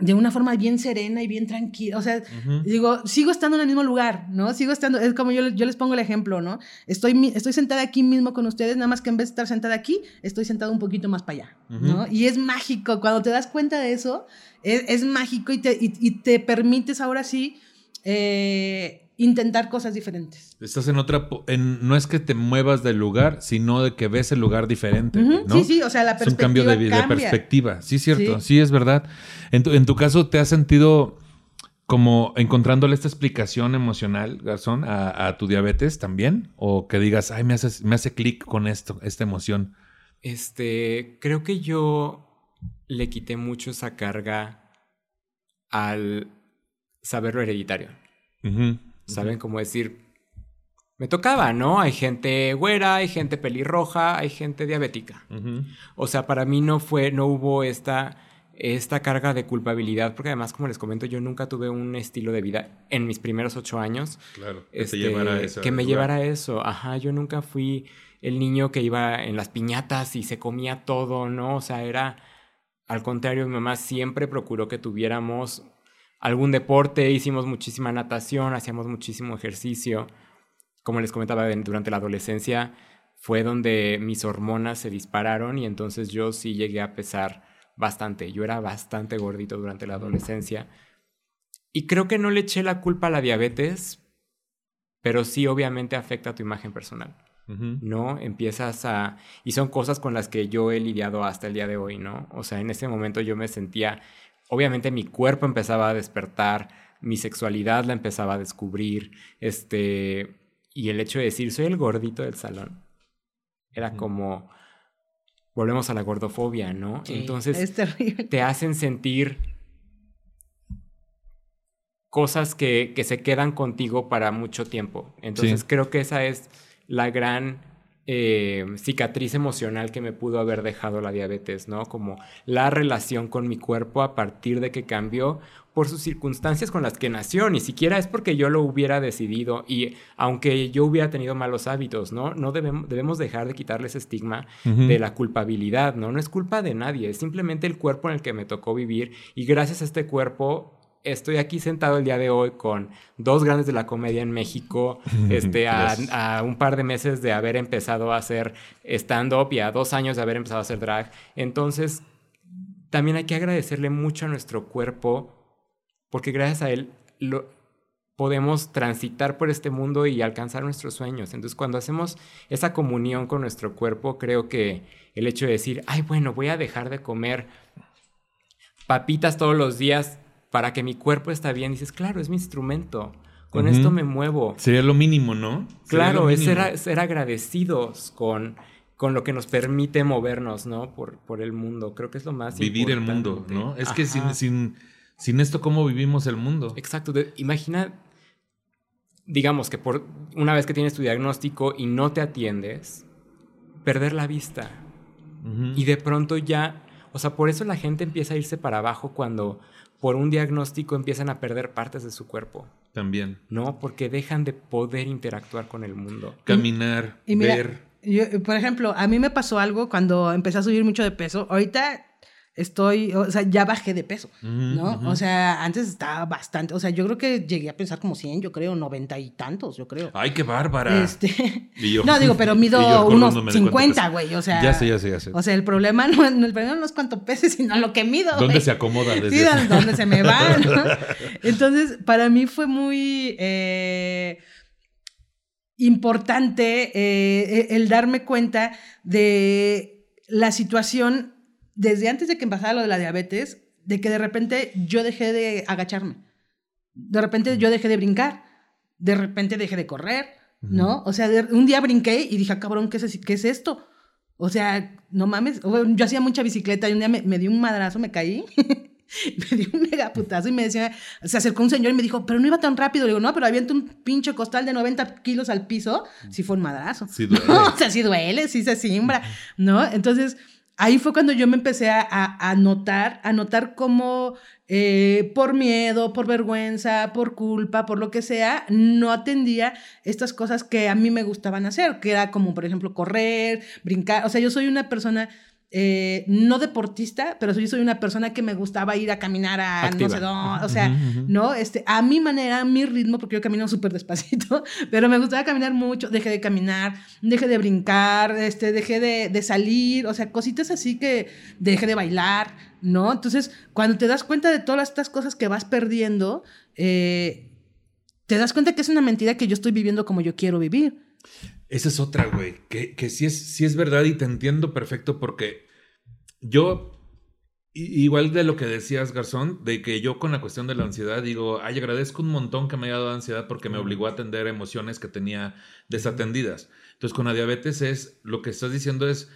de una forma bien serena y bien tranquila. O sea, digo, sigo estando en el mismo lugar, ¿no? Sigo estando, es como yo, yo les pongo el ejemplo, ¿no? Estoy, estoy sentada aquí mismo con ustedes, nada más que en vez de estar sentada aquí, estoy sentada un poquito más para allá, ¿no? Y es mágico, cuando te das cuenta de eso, es, es mágico y te, y, te permites ahora sí eh, intentar cosas diferentes.
Estás en otra, en, no es que te muevas del lugar, sino de que ves el lugar diferente. ¿no?
Sí, sí, o sea, la perspectiva.
Es un cambio de, perspectiva. Sí, cierto, sí, es verdad. En tu, en tu, caso, ¿te has sentido como encontrándole esta explicación emocional, Garzón, a, tu diabetes también? O que digas, ay, me hace, me hace clic con esto, esta emoción.
Este, creo que yo le quité mucho esa carga al saber lo hereditario. ¿Saben? cómo decir, me tocaba, ¿no? Hay gente güera, hay gente pelirroja, hay gente diabética. O sea, para mí no fue, no hubo esta, esta carga de culpabilidad, porque además, como les comento, yo nunca tuve un estilo de vida en mis primeros ocho años.
Claro,
que, este, que me llevara a eso. Ajá, yo nunca fui el niño que iba en las piñatas y se comía todo, ¿no? O sea, era, al contrario, mi mamá siempre procuró que tuviéramos algún deporte, hicimos muchísima natación, hacíamos muchísimo ejercicio. Como les comentaba durante la adolescencia, fue donde mis hormonas se dispararon y entonces yo sí llegué a pesar bastante. Yo era bastante gordito durante la adolescencia. Y creo que no le eché la culpa a la diabetes, pero sí obviamente afecta a tu imagen personal. ¿No? Empiezas a... Y son cosas con las que yo he lidiado hasta el día de hoy, ¿no? O sea, en ese momento yo me sentía obviamente mi cuerpo empezaba a despertar, mi sexualidad la empezaba a descubrir, este, y el hecho de decir, soy el gordito del salón, era como, volvemos a la gordofobia, ¿no? Entonces, te hacen sentir cosas que, que, se quedan contigo para mucho tiempo. Entonces, creo que esa es la gran eh, cicatriz emocional que me pudo haber dejado la diabetes, ¿no? Como la relación con mi cuerpo a partir de que cambió por sus circunstancias con las que nació, ni siquiera es porque yo lo hubiera decidido y aunque yo hubiera tenido malos hábitos, ¿no? No debemos, debemos dejar de quitarle ese estigma de la culpabilidad, ¿no? No es culpa de nadie, es simplemente el cuerpo en el que me tocó vivir y gracias a este cuerpo estoy aquí sentado el día de hoy con dos grandes de la comedia en México, este, a, a, un par de meses de haber empezado a hacer stand-up y a dos años de haber empezado a hacer drag. Entonces, también hay que agradecerle mucho a nuestro cuerpo porque gracias a él lo, podemos transitar por este mundo y alcanzar nuestros sueños. Entonces, cuando hacemos esa comunión con nuestro cuerpo, creo que el hecho de decir, ay, bueno, voy a dejar de comer papitas todos los días para que mi cuerpo está bien, dices, claro, es mi instrumento. Con esto me muevo.
Sería lo mínimo, ¿no?
claro, es ser, agradecidos con, con lo que nos permite movernos, ¿no? Por, por el mundo. Creo que es lo más
Vivir el mundo, ¿no? Es que sin, sin, sin esto, ¿cómo vivimos el mundo?
Exacto. imagina, digamos que por una vez que tienes tu diagnóstico y no te atiendes, perder la vista. Y de pronto ya, o sea, por eso la gente empieza a irse para abajo cuando por un diagnóstico empiezan a perder partes de su cuerpo.
También.
No, porque dejan de poder interactuar con el mundo.
Caminar, ver.
por ejemplo, a mí me pasó algo cuando empecé a subir mucho de peso. Ahorita estoy, o sea, ya bajé de peso, ¿no? O sea, antes estaba bastante, o sea, yo creo que llegué a pensar como 100, yo creo, 90 y tantos, yo creo.
Ay, qué bárbara.
Este, no, digo, pero mido unos 50, güey, o sea.
Ya sé, ya sé, ya sé.
O sea, el problema no, el problema no es cuánto peses, sino lo que mido.
¿Dónde se acomoda?
Desde sí, dónde se me va, ¿no? Entonces, para mí fue muy... Eh, importante eh, el darme cuenta de la situación desde antes de que empezara lo de la diabetes, de que de repente yo dejé de agacharme. De repente yo dejé de brincar. De repente dejé de correr, ¿no? O sea, un día brinqué y dije, ah, cabrón, ¿qué es, ¿qué es esto? O sea, no mames. Yo hacía mucha bicicleta y un día me, me di un madrazo, me caí. me dio un mega putazo y me decía, se acercó un señor y me dijo, pero no iba tan rápido. Le digo, no, pero avienta un pinche costal de 90 kilos al piso. Sí fue un madrazo.
Sí duele.
o sea, sí duele, sí se simbra, ¿no? Entonces, ahí fue cuando yo me empecé a, a, notar, a notar cómo eh, por miedo, por vergüenza, por culpa, por lo que sea, no atendía estas cosas que a mí me gustaban hacer, que era como, por ejemplo, correr, brincar. O sea, yo soy una persona eh, no deportista, pero yo soy una persona que me gustaba ir a caminar a no sé dónde, o sea, ¿no? Este, a mi manera, a mi ritmo, porque yo camino súper despacito, pero me gustaba caminar mucho, dejé de caminar, dejé de brincar, este, dejé de, de salir, o sea, cositas así que dejé de bailar, ¿no? Entonces, cuando te das cuenta de todas estas cosas que vas perdiendo, eh, te das cuenta que es una mentira que yo estoy viviendo como yo quiero vivir.
Esa es otra, güey, que, que sí, es, sí es verdad y te entiendo perfecto porque yo, igual de lo que decías, Garzón, de que yo con la cuestión de la ansiedad digo, ay, agradezco un montón que me haya dado ansiedad porque me obligó a atender emociones que tenía desatendidas. Entonces, con la diabetes es, lo que estás diciendo es,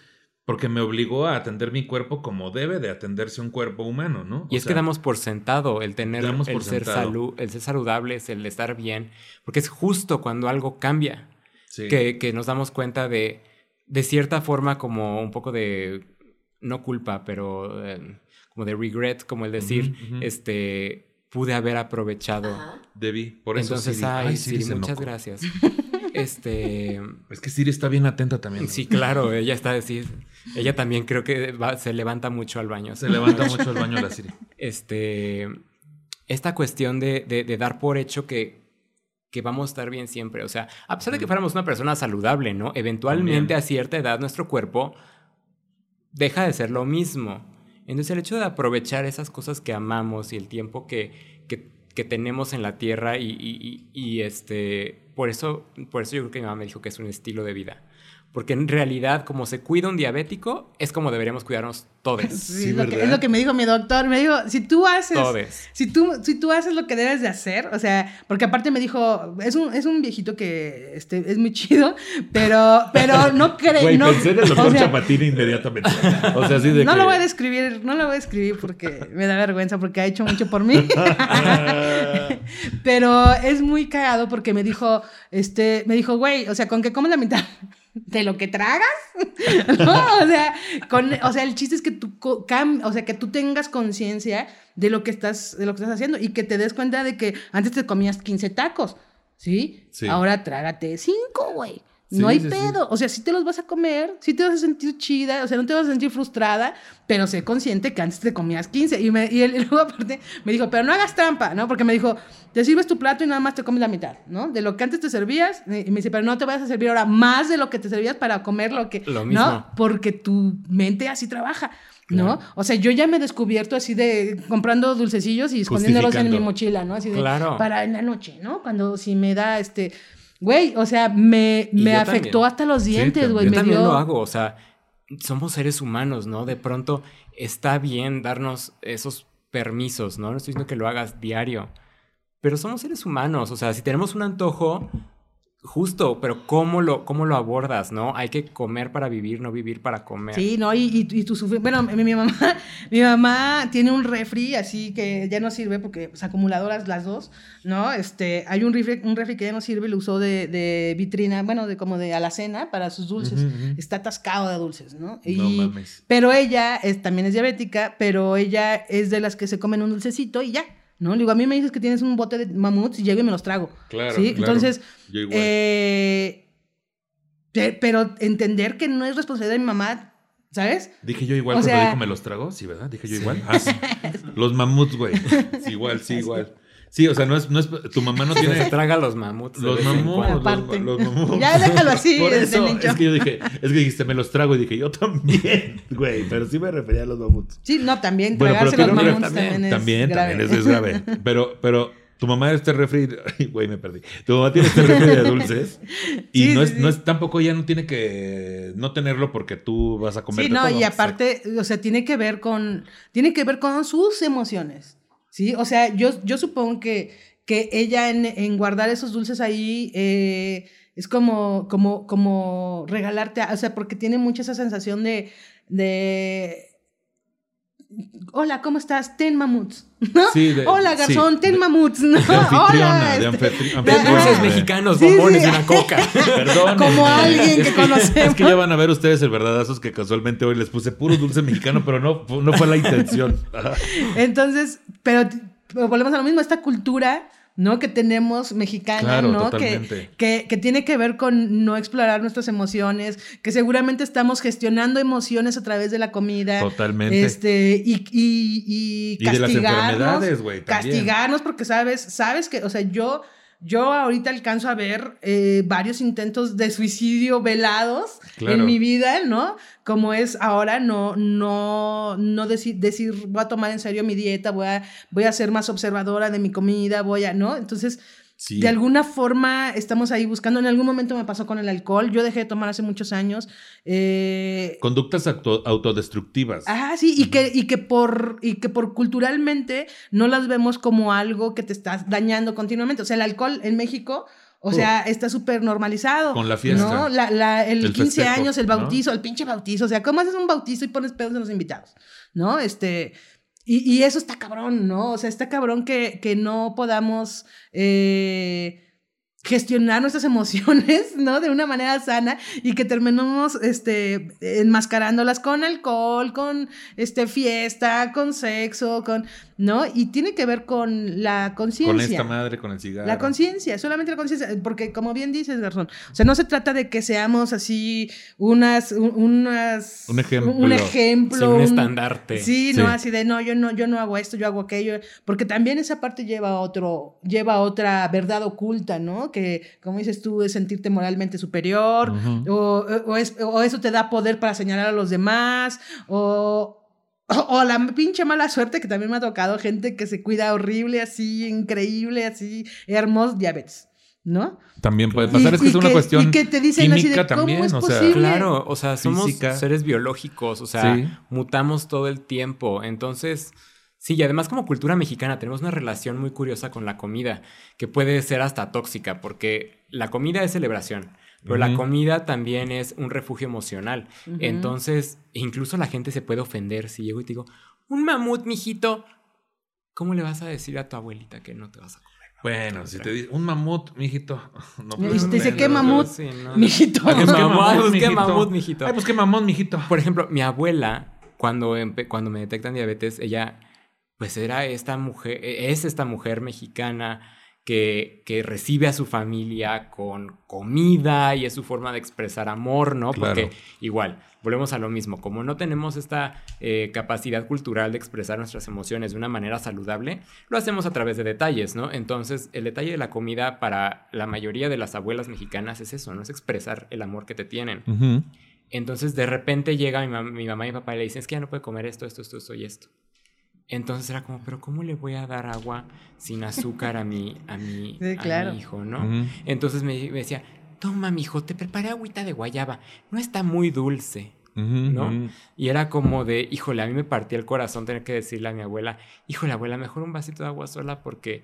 porque me obligó a atender mi cuerpo como debe de atenderse un cuerpo humano, ¿no?
Y es que damos por sentado el tener, el ser, salud, el ser saludables, el estar bien, porque es justo cuando algo cambia que, nos damos cuenta de, de cierta forma, como un poco de, no culpa, pero eh, como de regret, como el decir, este, pude haber aprovechado.
Debí, por eso
Entonces, ay, Siri, muchas gracias. este...
Es que Siri está bien atenta también.
Sí, claro, ella está decir, ella también creo que se levanta mucho al baño.
Se levanta mucho al baño la Siri.
Este, esta cuestión de, de dar por hecho que que vamos a estar bien siempre. O sea, a pesar de que fuéramos una persona saludable, ¿no? Eventualmente a cierta edad nuestro cuerpo deja de ser lo mismo. Entonces el hecho de aprovechar esas cosas que amamos y el tiempo que, que, tenemos en la tierra y, y, y, este, por eso, por eso yo creo que mi mamá me dijo que es un estilo de vida. Porque en realidad, como se cuida un diabético, es como deberíamos cuidarnos todos.
Sí, es, lo que, me dijo mi doctor. Me dijo, si tú haces... Si tú, si tú haces lo que debes de hacer, o sea, porque aparte me dijo, es un, es un viejito que este, es muy chido, pero, pero no creo...
Güey,
no,
pensé en el doctor Chapatín inmediatamente. O sea, así de
No lo voy a describir, no lo voy a escribir porque me da vergüenza, porque ha hecho mucho por mí. pero es muy cagado porque me dijo, este, me dijo, güey, o sea, ¿con qué comes la mitad? ¿De lo que tragas? no, o sea, con, o sea, el chiste es que tú, o sea, que tú tengas conciencia de lo que estás, de lo que estás haciendo y que te des cuenta de que antes te comías 15 tacos, ¿sí?
Sí.
Ahora trágate 5, güey.
Sí,
No hay
sí, sí.
pedo. O sea, sí te los vas a comer, sí te vas a sentir chida, o sea, no te vas a sentir frustrada, pero sé consciente que antes te comías 15. Y, me, y él y luego aparte me dijo, pero no hagas trampa, ¿no? Porque me dijo, te sirves tu plato y nada más te comes la mitad, ¿no? De lo que antes te servías. Y me dice, pero no te vayas a servir ahora más de lo que te servías para comer lo que...
Lo mismo.
¿No? Porque tu mente así trabaja. ¿No? O sea, yo ya me he descubierto así de comprando dulcecillos y escondiéndolos en mi mochila, ¿no? Así de
Claro.
para en la noche, ¿no? Cuando si me da este güey, o sea, me, me
yo
afectó
también.
hasta los dientes, güey,
Yo
me
también
dio
lo hago, o sea, somos seres humanos, ¿no? De pronto está bien darnos esos permisos, ¿no? No estoy diciendo que lo hagas diario, pero somos seres humanos, o sea, si tenemos un antojo, justo, pero ¿cómo lo, cómo lo abordas, no? Hay que comer para vivir, no vivir para comer.
Sí, no, y, y, y tu Bueno, mi, mi mamá, mi mamá tiene un refri así que ya no sirve porque pues, acumuladoras las dos, ¿no? Este, hay un refri, un refri que ya no sirve, lo usó de, de vitrina, bueno, de como de alacena para sus dulces. Está atascado de dulces, ¿no?
No mames.
Pero ella es, también es diabética, pero ella es de las que se comen un dulcecito y ya. ¿No? Le digo, a mí me dices que tienes un bote de mamuts y llego y me los trago.
Claro,
¿sí?
claro.
Entonces,
Yo igual.
eh, pe- pero entender que no es responsabilidad de mi mamá, ¿sabes?
Dije yo igual
o
cuando
sea-
dijo me los trago, sí, ¿verdad? Dije yo igual. Ah, sí. Los mamuts, güey. Sí, igual, sí, igual. Sí, o sea, no es, no es, tu mamá no
Se
tiene
traga los mamuts.
los mamuts. Los,
Aparte.
los mamuts.
Ya déjalo así,
Por eso, es que yo dije, es que dijiste, me los trago y dije, yo también, güey, pero sí me refería a los mamuts.
Sí, no, también
Bueno, pero
tragarse los
tiene un
mamuts
refri-
también, es
también,
grave.
también eso es grave. Pero, pero tu mamá este refri, güey, me perdí. Tu mamá tiene este refri de dulces y
Sí,
no es,
sí.
no es tampoco ya no tiene que no tenerlo porque tú vas a comer.
Sí, no, y aparte, o sea, tiene que ver con, tiene que ver con sus emociones, ¿sí? O sea, yo, yo supongo que, que ella en, en guardar esos dulces ahí eh, es como, como, como regalarte, o sea, porque tiene mucha esa sensación de, de Hola, ¿cómo estás? Ten mamuts. ¿no?
Sí, de-
Hola, garzón,
sí,
ten
de-
mamuts. ¿no?
de anfitriona,
Hola,
de
este,
dulces mexicanos, bombones
sí.
y una coca.
Perdón.
Como alguien que conocemos.
Es que ya van a ver ustedes el verdadazos que casualmente hoy les puse puro dulce mexicano, pero no, no fue la intención.
Entonces, pero, pero volvemos a lo mismo, esta cultura, ¿no? Que tenemos mexicana,
Claro,
¿no? Que, que, que tiene que ver con no explorar nuestras emociones, que seguramente estamos gestionando emociones a través de la comida.
Totalmente.
Este, y, y, y
Y de las
castigarnos.
enfermedades, güey, también.
Castigarnos porque sabes, sabes que, o sea, yo... Yo ahorita alcanzo a ver eh, varios intentos de suicidio velados
Claro.
en mi vida, ¿no? Como es ahora no, no, no deci- decir, voy a tomar en serio mi dieta, voy a, voy a ser más observadora de mi comida, voy a, ¿no? Entonces,
Sí.
de alguna forma estamos ahí buscando. En algún momento me pasó con el alcohol. Yo dejé de tomar hace muchos años. Eh,
Conductas auto- autodestructivas.
Ajá, sí, y que, y que por, y que por culturalmente no las vemos como algo que te estás dañando continuamente. O sea, el alcohol en México, o sea, está súper normalizado.
Con la fiesta.
¿no? La, la- el,
El
15
festejo,
años, el
¿no?
bautizo, el pinche bautizo. O sea, ¿cómo haces un bautizo y pones pedos en los invitados? ¿No? Este. Y, y eso está cabrón, ¿no? O sea, está cabrón que, que no podamos eh, gestionar nuestras emociones, ¿no? De una manera sana y que terminemos este, enmascarándolas con alcohol, con este, fiesta, con sexo, con, ¿no? Y tiene que ver con la conciencia.
Con esta madre, con el cigarro.
La conciencia, solamente la conciencia, porque como bien dices, Garzón, o sea, no se trata de que seamos así unas, un- unas...
Un ejemplo.
Un ejemplo.
Sí, un
un-
estandarte.
Sí, no,
Sí.
así de, no, yo no, yo no hago esto, yo hago aquello, porque también esa parte lleva a otro, lleva a otra verdad oculta, ¿no? Que, como dices tú, es sentirte moralmente superior,
Ujú.
o, o es- o eso te da poder para señalar a los demás, o, o, o la pinche mala suerte que también me ha tocado gente que se cuida horrible, así, increíble, así, hermoso, diabetes, ¿no?
También puede pasar.
Y-
es que es una
que-
cuestión
y que te dicen así de,
química
¿cómo
también.
es
o sea,
posible?
Claro, o sea, somos
Física.
seres biológicos, o sea,
Sí.
mutamos todo el tiempo. Entonces, sí, y además como cultura mexicana tenemos una relación muy curiosa con la comida, que puede ser hasta tóxica, porque la comida es celebración, pero la comida también es un refugio emocional. Entonces, incluso la gente se puede ofender si llego y te digo, un mamut, mijito. ¿Cómo le vas a decir a tu abuelita que no te vas a comer?
Bueno, si te dice un mamut, mijito. No,
Y te dice,
no,
¿qué mamut?
Sí, no.
Mijito.
Ay, pues, qué mamut,
qué
mijito.
mamut, mijito.
Ay, pues qué mamón, mijito.
Por ejemplo, mi abuela, cuando, cuando me detectan diabetes, ella, pues era esta mujer, es esta mujer mexicana que, que recibe a su familia con comida y es su forma de expresar amor, ¿no?
Claro.
Porque igual, volvemos a lo mismo, como no tenemos esta eh, capacidad cultural de expresar nuestras emociones de una manera saludable, lo hacemos a través de detalles, ¿no? Entonces, el detalle de la comida para la mayoría de las abuelas mexicanas es eso, ¿no? Es expresar el amor que te tienen. Entonces de repente llega mi, mam- mi mamá y mi papá y le dicen, es que ya no puede comer esto, esto, esto, esto y esto. Entonces era como, pero ¿cómo le voy a dar agua sin azúcar a mi, a mi,
Sí,
a
claro.
mi hijo, no? Entonces me, me decía, toma, mijo, te preparé agüita de guayaba, no está muy dulce. ¿no? Y era como de, híjole, a mí me partía el corazón tener que decirle a mi abuela, híjole, abuela, mejor un vasito de agua sola porque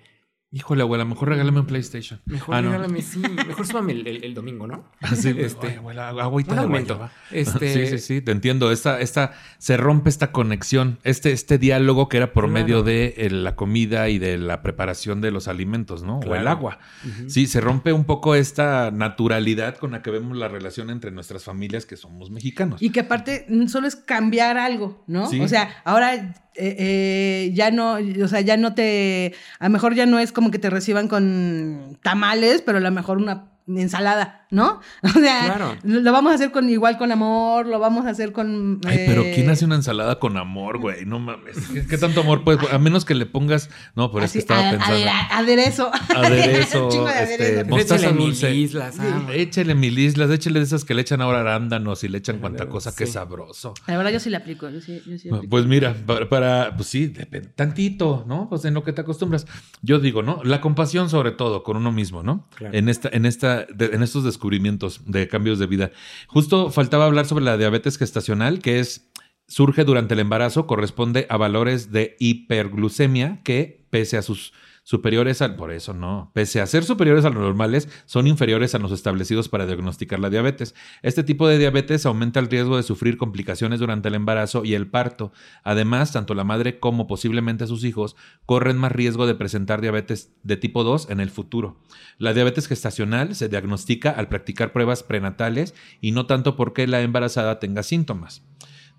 Híjole, abuela, mejor regálame un PlayStation.
mejor
Ah, no.
regálame, sí, mejor súbame el, el- el domingo, ¿no?
Ah, sí,
Este,
abuela, agüita
un
de
aumento.
guayaba.
Este-
Sí, sí, sí, te entiendo. Esta, esta, se rompe esta conexión, este, este diálogo que era por
Claro.
medio de eh, la comida y de la preparación de los alimentos, ¿no? O el agua. Sí, se rompe un poco esta naturalidad con la que vemos la relación entre nuestras familias que somos mexicanos.
Y que aparte mm, solo es cambiar algo, ¿no?
Sí.
O sea, ahora eh, eh, ya no, o sea, ya no te, a lo mejor ya no es como que te reciban con tamales, pero a lo mejor una ensalada, ¿no? O sea,
Claro.
lo vamos a hacer con igual con amor, lo vamos a hacer con...
Ay, pero
eh,
¿quién hace una ensalada con amor, güey? No mames. ¿Qué, qué tanto amor puedes? A menos que le pongas. No, pero es
así,
que estaba
a-
pensando.
adera- aderezo.
Aderezo,
Un de
este,
aderezo.
mostaza
Échale mil
dulce.
islas, ah,
Échele mil islas, échele de esas que le echan ahora arándanos y le echan cuanta cosa, que
Sí.
sabroso.
La verdad yo sí la aplico, yo sí, yo sí aplico.
Pues mira, para, para- pues sí, depende, tantito, ¿no? Pues en lo que te acostumbras. Yo digo, ¿no? La compasión sobre todo con uno mismo, ¿no?
Claro.
En esta, en esta, en estos descubrimientos de cambios de vida. Justo faltaba hablar sobre la diabetes gestacional, que es surge durante el embarazo, corresponde a valores de hiperglucemia que, pese a sus superiores al, por eso no, pese a ser superiores a los normales, son inferiores a los establecidos para diagnosticar la diabetes. Este tipo de diabetes aumenta el riesgo de sufrir complicaciones durante el embarazo y el parto. Además, tanto la madre como posiblemente sus hijos corren más riesgo de presentar diabetes de tipo 2 en el futuro. La diabetes gestacional se diagnostica al practicar pruebas prenatales y no tanto porque la embarazada tenga síntomas.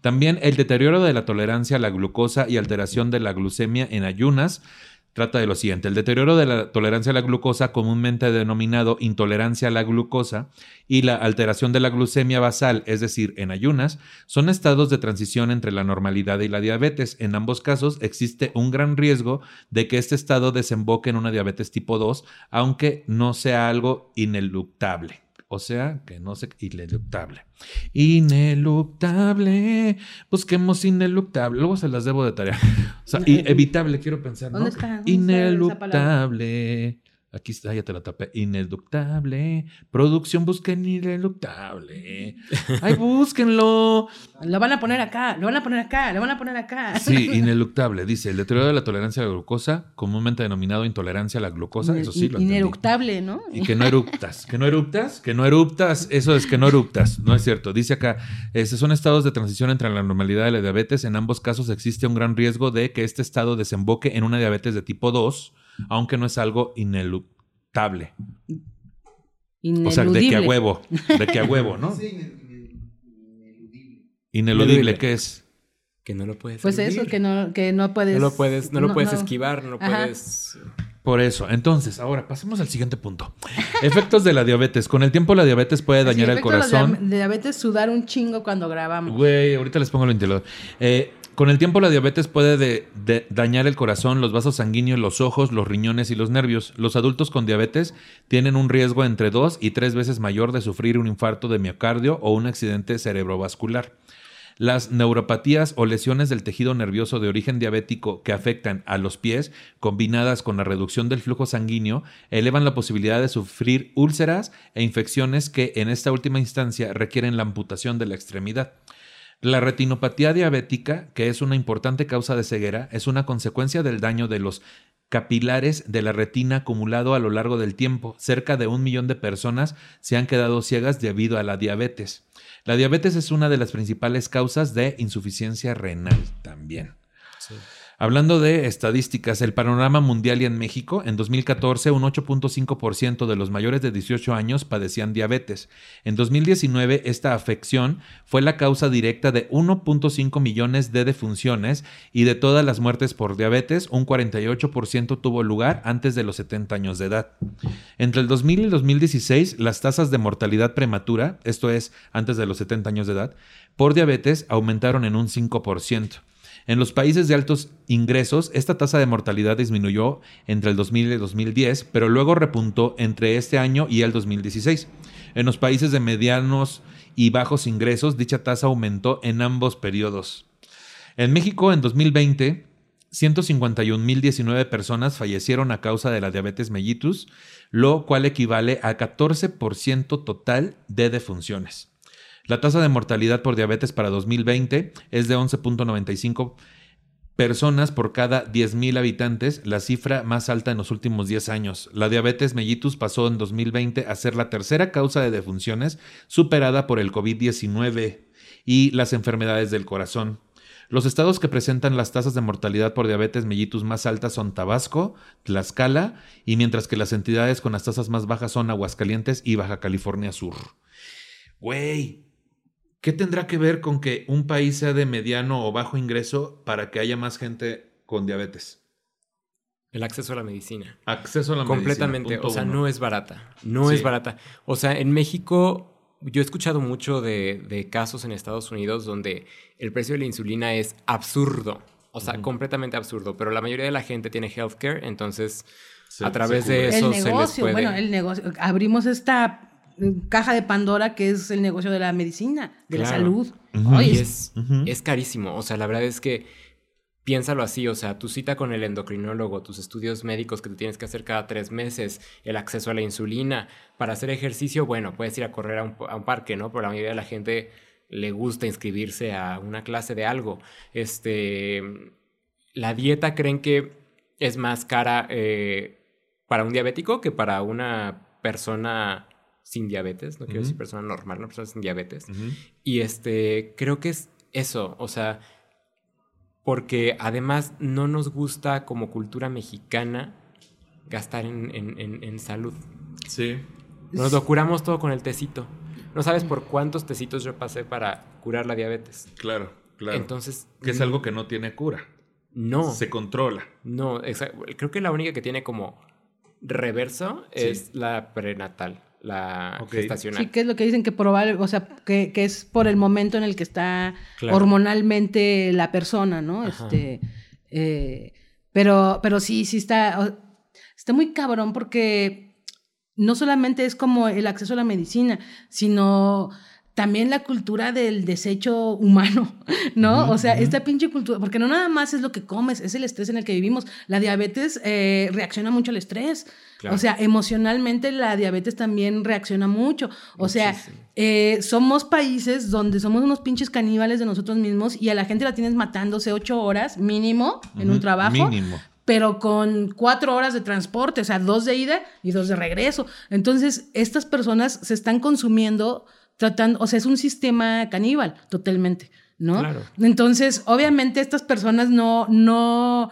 También el deterioro de la tolerancia a la glucosa y alteración de la glucemia en ayunas trata de lo siguiente. El deterioro de la tolerancia a la glucosa, comúnmente denominado intolerancia a la glucosa, y la alteración de la glucemia basal, es decir, en ayunas, son estados de transición entre la normalidad y la diabetes. En ambos casos existe un gran riesgo de que este estado desemboque en una diabetes tipo 2, aunque no sea algo ineluctable. O sea, que no sea ineluctable. Ineluctable. Busquemos ineluctable. Luego se las debo de tarea. O sea, evitable, quiero pensar, ¿no?
¿Dónde está? ¿Dónde está esa
Ineluctable. Aquí está, ya te la tapé. Ineluctable. Producción, busquen ineluctable. Ay, búsquenlo.
Lo van a poner acá, lo van a poner acá, lo van a poner acá.
Sí, ineluctable. Dice, el deterioro de la tolerancia a la glucosa, comúnmente denominado intolerancia a la glucosa. Eso sí, lo entendí.
Ineructable, ¿no?
Y que no eruptas. ¿Que no eruptas? Que no eruptas. Eso es que no eruptas. No es cierto. Dice acá, este, son estados de transición entre la normalidad y la diabetes. En ambos casos existe un gran riesgo de que este estado desemboque en una diabetes de tipo 2, aunque no es algo ineluctable. O sea, de que a
Ineludible.
huevo. De que a huevo, ¿no?
Sí, ine- ine- ineludible.
Ineludible, ¿qué es?
Que no lo puedes
Pues eso, que no, que no puedes.
No lo puedes, no, lo puedes esquivar, no lo
Ajá.
puedes.
Por eso. Entonces, ahora pasemos al siguiente punto. Efectos de la diabetes. Con el tiempo la diabetes puede dañar el
de la
corazón.
dia- diabetes sudar un chingo cuando grabamos.
Güey, ahorita les pongo lo interior. Eh, con el tiempo la diabetes puede de- de- dañar el corazón, los vasos sanguíneos, los ojos, los riñones y los nervios. Los adultos con diabetes tienen un riesgo entre dos y tres veces mayor de sufrir un infarto de miocardio o un accidente cerebrovascular. Las neuropatías o lesiones del tejido nervioso de origen diabético que afectan a los pies, combinadas con la reducción del flujo sanguíneo, elevan la posibilidad de sufrir úlceras e infecciones que en esta última instancia requieren la amputación de la extremidad. La retinopatía diabética, que es una importante causa de ceguera, es una consecuencia del daño de los capilares de la retina acumulado a lo largo del tiempo. Cerca de un millón de personas se han quedado ciegas debido a la diabetes. La diabetes es una de las principales causas de insuficiencia renal también. Hablando de estadísticas, el panorama mundial y en México, en 2014 un 8.5% de los mayores de 18 años padecían diabetes. En 2019 esta afección fue la causa directa de 1.5 millones de defunciones y de todas las muertes por diabetes, un 48% tuvo lugar antes de los 70 años de edad. Entre el 2000 y el 2016 las tasas de mortalidad prematura, esto es antes de los 70 años de edad, por diabetes aumentaron en un 5%. En los países de altos ingresos, esta tasa de mortalidad disminuyó entre el 2000 y el 2010, pero luego repuntó entre este año y el 2016. En los países de medianos y bajos ingresos, dicha tasa aumentó en ambos periodos. En México, en 2020, 151.019 personas fallecieron a causa de la diabetes mellitus, lo cual equivale a 14% total de defunciones. La tasa de mortalidad por diabetes para 2020 es de 11.95 personas por cada 10.000 habitantes, la cifra más alta en los últimos 10 años. La diabetes mellitus pasó en 2020 a ser la tercera causa de defunciones, superada por el COVID-19 y las enfermedades del corazón. Los estados que presentan las tasas de mortalidad por diabetes mellitus más altas son Tabasco, Tlaxcala, y mientras que las entidades con las tasas más bajas son Aguascalientes y Baja California Sur. Güey, ¿Qué tendrá que ver con que un país sea de mediano o bajo ingreso para que haya más gente con diabetes?
El acceso a la medicina.
Acceso a la
Completamente.
medicina.
o sea, no es barata. No
Sí.
es barata. O sea, en México, yo he escuchado mucho de, de casos en Estados Unidos donde el precio de la insulina es absurdo. O sea, completamente absurdo. Pero la mayoría de la gente tiene healthcare, entonces
Se-
a través de eso
el
se les
negocio,
puede.
bueno, el negocio. Abrimos esta caja de Pandora que es el negocio de la medicina, de la salud.
Ujú.
Ay,
Y
es-
es, carísimo. O sea, la verdad es que piénsalo así. O sea, tu cita con el endocrinólogo, tus estudios médicos que te tienes que hacer cada tres meses, el acceso a la insulina. Para hacer ejercicio, bueno, puedes ir a correr a un, a un parque, ¿no? Pero la mayoría de la gente le gusta inscribirse a una clase de algo. Este, la dieta creen que es más cara eh, para un diabético que para una persona sin diabetes. No quiero decir persona normal, una persona sin diabetes. Y este, creo que es eso, o sea, porque además no nos gusta como cultura mexicana gastar en, en- en- en salud.
Sí.
Nos lo curamos todo con el tecito. No sabes por cuántos tecitos yo pasé para curar la diabetes.
Claro, claro.
Entonces,
que es
mm,
algo que no tiene cura.
No,
Se controla.
no, exa- creo que la única que tiene como reverso
Sí.
es la prenatal, la
Ok.
gestacional.
Sí, que es lo que dicen que probable, o sea, que, que es por el momento en el que está
Claro.
hormonalmente la persona, ¿no?
Ajá.
Este, eh, pero, pero sí, sí está, está muy cabrón porque no solamente es como el acceso a la medicina, sino también la cultura del desecho humano, ¿no? O sea, esta pinche cultura, porque no nada más es lo que comes, es el estrés en el que vivimos. La diabetes eh, reacciona mucho al estrés.
Claro.
O sea, emocionalmente la diabetes también reacciona mucho. O sea, eh, somos países donde somos unos pinches caníbales de nosotros mismos y a la gente la tienes matándose ocho horas mínimo en un trabajo
Mínimo.
pero con cuatro horas de transporte, o sea, dos de ida y dos de regreso. Entonces, estas personas se están consumiendo, tratando, o sea, es un sistema caníbal totalmente, ¿no?
Claro.
Entonces, obviamente estas personas no, no,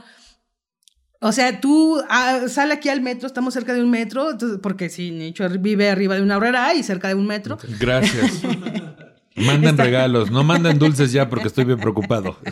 o sea, tú ah, sal aquí al metro, estamos cerca de un metro, entonces, porque sí, Nicho vive arriba de una horrera y cerca de un metro.
Gracias. Mandan
Está-
regalos, no manden dulces ya porque estoy bien preocupado.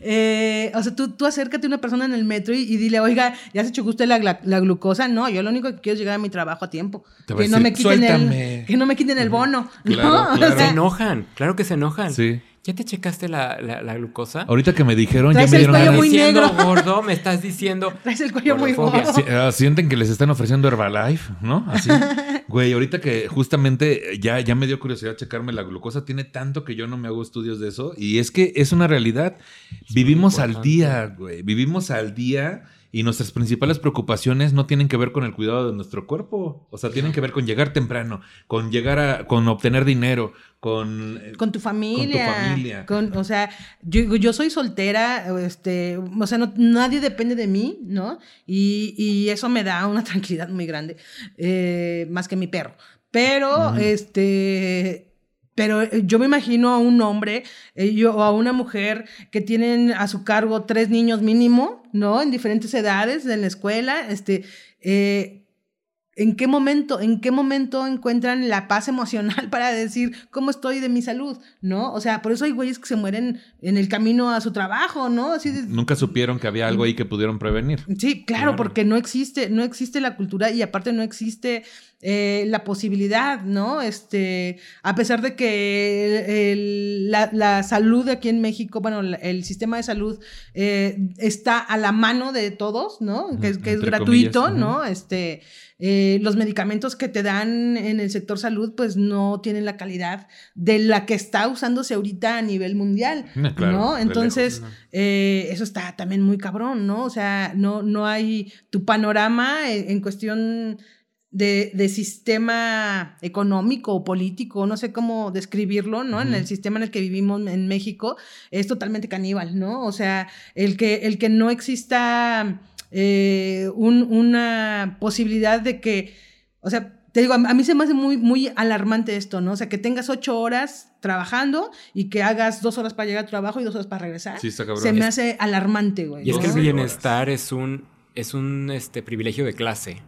Eh, o sea, tú, tú acércate a una persona en el metro y, y dile, oiga, ¿ya se chocó usted la, la glucosa? No, yo lo único que quiero es llegar a mi trabajo a tiempo.
Te va a
Que no, me quiten
"Suéltame".
el, que no me quiten el bono.
Claro,
¿no? O
claro.
Se enojan, claro que se enojan.
Sí.
¿Ya te checaste la, la- la glucosa?
Ahorita que me dijeron, ya
Traes
me
el
dieron
cuello
ganas.
muy
diciendo
negro.
gordo, me estás diciendo.
traes el cuello muy gordo.
Ah, sienten que les están ofreciendo Herbalife, ¿no? Así. Güey, ahorita que justamente ya, ya me dio curiosidad checarme la glucosa, tiene tanto que yo no me hago estudios de eso. Y es que es una realidad. Vivimos al día, güey. Vivimos al día y nuestras principales preocupaciones no tienen que ver con el cuidado de nuestro cuerpo. O sea, tienen que ver con llegar temprano, con llegar a, con obtener dinero, con... eh,
Con tu familia.
familia.
con- o sea, yo, yo soy soltera, este, o sea, no- nadie depende de mí, ¿no? Y, y eso me da una tranquilidad muy grande, eh, más que mi perro. Pero, este, Pero eh, yo me imagino a un hombre eh, yo, o a una mujer que tienen a su cargo tres niños mínimo, ¿no? En diferentes edades en la escuela, este, eh, ¿En qué momento, en qué momento encuentran la paz emocional para decir cómo estoy de mi salud, ¿no? O sea, por eso hay güeyes que se mueren en el camino a su trabajo, ¿no? Así de-
Nunca supieron que había algo ahí que pudieron prevenir.
Sí, claro, porque no existe, no existe la cultura y aparte no existe eh, la posibilidad, ¿no? Este, a pesar de que el- la, la salud aquí en México, bueno, el sistema de salud eh, está a la mano de todos, ¿no? Que, es- que es
Entre
gratuito,
comillas,
¿no? Este, eh, los medicamentos que te dan en el sector salud, pues no tienen la calidad de la que está usándose ahorita a nivel mundial,
Ah, claro,
Entonces,
lejos,
eso está también muy cabrón, ¿no? O sea, no, no hay tu panorama en, en cuestión de, de sistema económico o político, no sé cómo describirlo, ¿no? En el sistema en el que vivimos en México es totalmente caníbal, ¿no? O sea, el que, el que no exista eh, un- una posibilidad de que, o sea, te digo, a, a mí se me hace muy, muy alarmante esto, ¿no? O sea, que tengas ocho horas trabajando y que hagas dos horas para llegar a tu trabajo y dos horas para regresar.
Sí, está cabrón.
Se me
Es-
hace alarmante, güey.
Y es que el bienestar es un, es un este, privilegio de clase.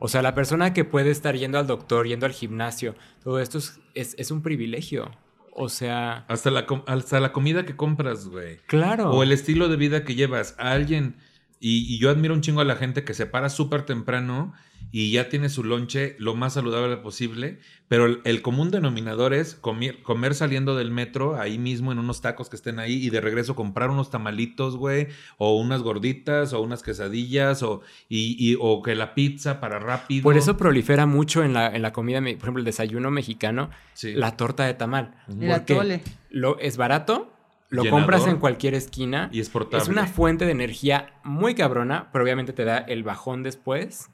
O sea, la persona que puede estar yendo al doctor, yendo al gimnasio, todo esto es, es, es un privilegio. O sea,
Hasta la, hasta la comida que compras, güey.
claro.
O el estilo de vida que llevas. A alguien, y, y yo admiro un chingo a la gente que se para súper temprano y ya tiene su lonche lo más saludable posible, pero el, el común denominador es comer, comer saliendo del metro, ahí mismo en unos tacos que estén ahí, y de regreso comprar unos tamalitos, güey, o unas gorditas, o unas quesadillas, o, y, y- o que la pizza para rápido.
Por eso prolifera mucho en la, en la comida, por ejemplo, el desayuno mexicano,
Sí.
la torta de tamal. Porque. Lo, es barato, lo
Llenador.
compras en cualquier esquina.
Y es portable.
Es una fuente de energía muy cabrona, pero obviamente te da el bajón después.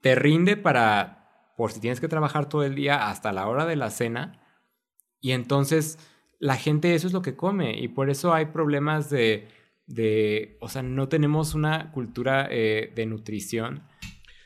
Te rinde para, por si tienes que trabajar todo el día hasta la hora de la cena. Y entonces la gente eso es lo que come. Y por eso hay problemas de, de o sea, no tenemos una cultura eh, de nutrición.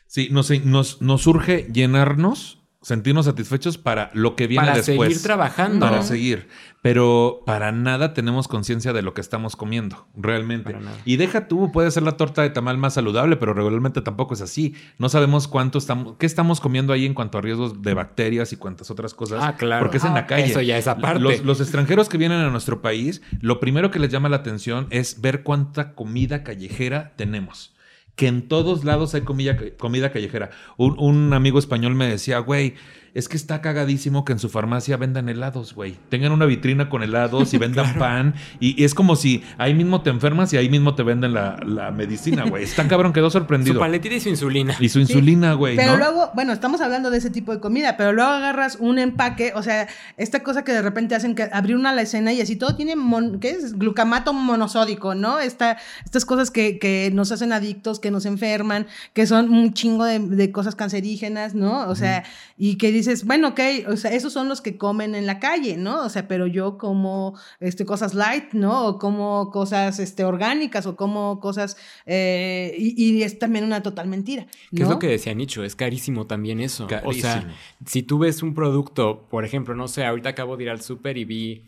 Sí, nos, nos, nos urge llenarnos, sentirnos satisfechos para lo que viene
para
después.
seguir trabajando.
Para seguir. Pero para nada tenemos conciencia de lo que estamos comiendo, realmente.
Para nada.
Y deja tú, puede ser la torta de tamal más saludable, pero regularmente tampoco es así. No sabemos cuánto estamos, qué estamos comiendo ahí en cuanto a riesgos de bacterias y cuantas otras cosas.
Ah, claro.
Porque es en la
Ah,
calle.
eso ya es aparte.
Los, los extranjeros que vienen a nuestro país, lo primero que les llama la atención es ver cuánta comida callejera tenemos que en todos lados hay comida, callejera. Un, un amigo español me decía, güey, es que está cagadísimo que en su farmacia vendan helados, güey. Tengan una vitrina con helados y vendan pan. Y, y es como si ahí mismo te enfermas y ahí mismo te venden la, la medicina, güey. Está cabrón, quedó
Su
sorprendido.
paletita y su insulina.
Y su insulina, güey,
Pero
¿no?
luego, bueno, estamos hablando de ese tipo de comida, pero luego agarras un empaque, o sea, esta cosa que de repente hacen que abrir una alacena y así todo tiene, mon- ¿qué es? Glucamato monosódico, ¿no? Esta, estas cosas que, que nos hacen adictos, que nos enferman, que son un chingo de, de cosas cancerígenas, ¿no? O sea, y que dices, bueno, ok, o sea, esos son los que comen en la calle, ¿no? O sea, pero yo como este, cosas light, ¿no? O como cosas este, orgánicas o como cosas, eh, y, y es también una total mentira.
¿Qué es lo que decía Nicho? Es carísimo también eso. O
Carísimo.
sea, si tú ves un producto, por ejemplo, no sé, ahorita acabo de ir al súper y vi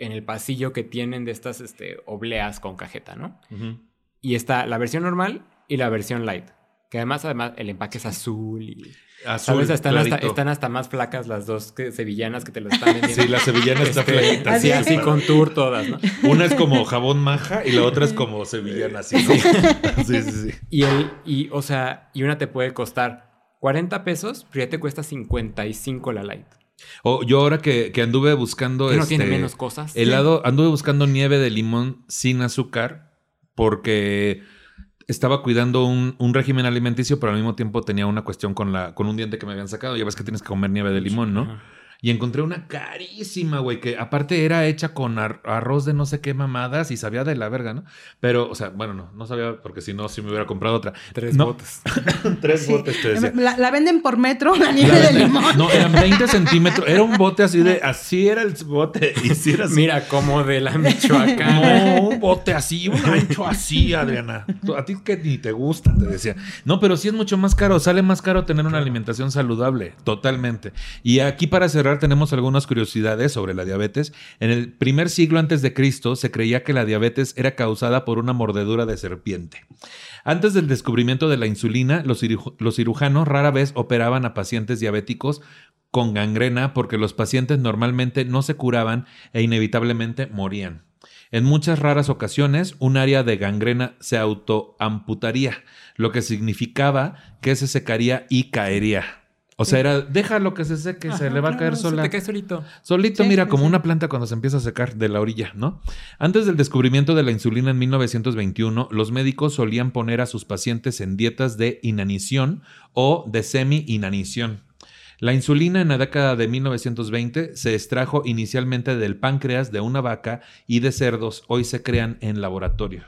en el pasillo que tienen de estas este, obleas con cajeta, ¿no? Y está la versión normal y la versión light. Que además, además, el empaque es azul y...
Azul,
¿Sabes? Están hasta, están hasta más flacas las dos que, sevillanas que te lo están vendiendo.
Sí, la sevillana está
Este,
flaquita.
así,
sí.
así con tour todas, ¿no?
Una es como jabón maja y la otra es como sevillana, así, ¿no? Sí, sí, sí.
Y, el, y, o sea, y una te puede costar 40 pesos, pero ya te cuesta 55 la light.
O yo ahora que, que anduve buscando.
¿Que no
este,
tiene menos cosas?
Helado, anduve buscando nieve de limón sin azúcar porque estaba cuidando un, un régimen alimenticio, pero al mismo tiempo tenía una cuestión con, la, con un diente que me habían sacado. Ya ves que tienes que comer nieve de limón, ¿no? Y encontré una carísima, güey, que aparte era hecha con ar- arroz de no sé qué mamadas y sabía de la verga, ¿no? Pero, o sea, bueno, no, no sabía porque si no, sí me hubiera comprado otra.
Tres
No,
botes.
Tres
Sí.
botes, te decía.
La, la venden por metro, la nieve
La
de limón.
No, eran 20 centímetros. Era un bote así de. Así era el bote. Y si era así.
Mira, como de la Michoacán.
No, un bote así, un ancho así, Adriana. A ti que ni te gusta, te decía. No, pero sí es mucho más caro. Sale más caro tener una alimentación saludable, totalmente. Y aquí para cerrar tenemos algunas curiosidades sobre la diabetes. En el primer siglo antes de Cristo se creía que la diabetes era causada por una mordedura de serpiente. Antes del descubrimiento de la insulina, los cirujanos rara vez operaban a pacientes diabéticos con gangrena porque los pacientes normalmente no se curaban e inevitablemente morían. En muchas raras ocasiones, un área de gangrena se autoamputaría, lo que significaba que se secaría y caería. O sea, era, déjalo que se seque, se le va a caer
se
sola.
te cae solito.
Solito,
Sí,
mira,
sí,
como
sí.
una planta cuando se empieza a secar de la orilla, ¿no? Antes del descubrimiento de la insulina en 1921, los médicos solían poner a sus pacientes en dietas de inanición o de semi-inanición. La insulina en la década de 1920 se extrajo inicialmente del páncreas de una vaca y de cerdos, hoy se crean en laboratorio.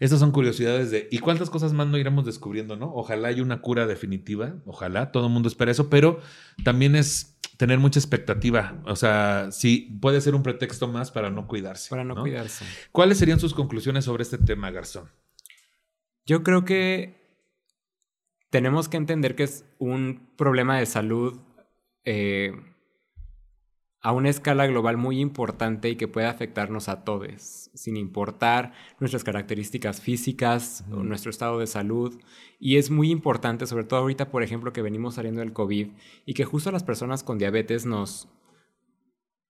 Estas son curiosidades de ¿y cuántas cosas más no iremos descubriendo, no? Ojalá haya una cura definitiva, ojalá, todo el mundo espera eso, pero también es tener mucha expectativa, o sea, sí puede ser un pretexto más para no cuidarse.
Para no, cuidarse.
¿Cuáles serían sus conclusiones sobre este tema, Garzón?
Yo creo que tenemos que entender que es un problema de salud eh, a una escala global muy importante y que puede afectarnos a todos, sin importar nuestras características físicas o nuestro estado de salud. Y es muy importante, sobre todo ahorita, por ejemplo, que venimos saliendo del COVID y que justo las personas con diabetes nos,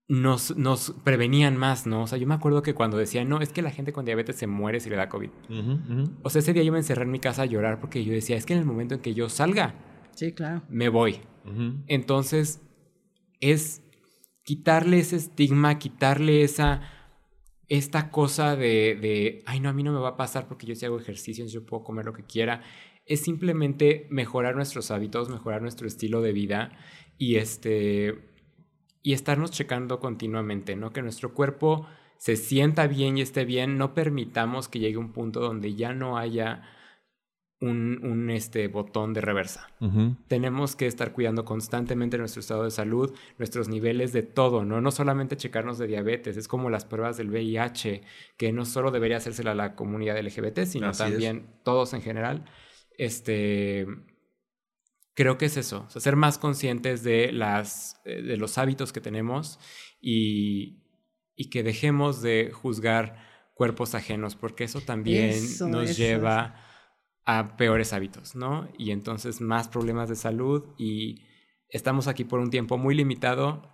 nos, nos prevenían más, ¿no? O sea, yo me acuerdo que cuando decían, no, es que la gente con diabetes se muere si le da COVID. O sea, ese día yo me encerré en mi casa a llorar porque yo decía, es que en el momento en que yo salga,
Sí, claro.
me voy. Entonces, es quitarle ese estigma, quitarle esa, esta cosa de, de, ay, no, a mí no me va a pasar porque yo sí hago ejercicios, yo puedo comer lo que quiera. Es simplemente mejorar nuestros hábitos, mejorar nuestro estilo de vida y este y estarnos checando continuamente, ¿no? Que nuestro cuerpo se sienta bien y esté bien, no permitamos que llegue un punto donde ya no haya un, un este, botón de reversa. Tenemos que estar cuidando constantemente nuestro estado de salud, nuestros niveles de todo, ¿no? No solamente checarnos de diabetes, es como las pruebas del VIH, que no solo debería hacérsela a la comunidad LGBT, sino
Así es.
también todos en general. Este, creo que es eso, o sea, ser más conscientes de, las, eh, de los hábitos que tenemos y, y que dejemos de juzgar cuerpos ajenos, porque eso también
Eso,
nos
eso.
lleva a peores hábitos, ¿no? Y entonces más problemas de salud y estamos aquí por un tiempo muy limitado,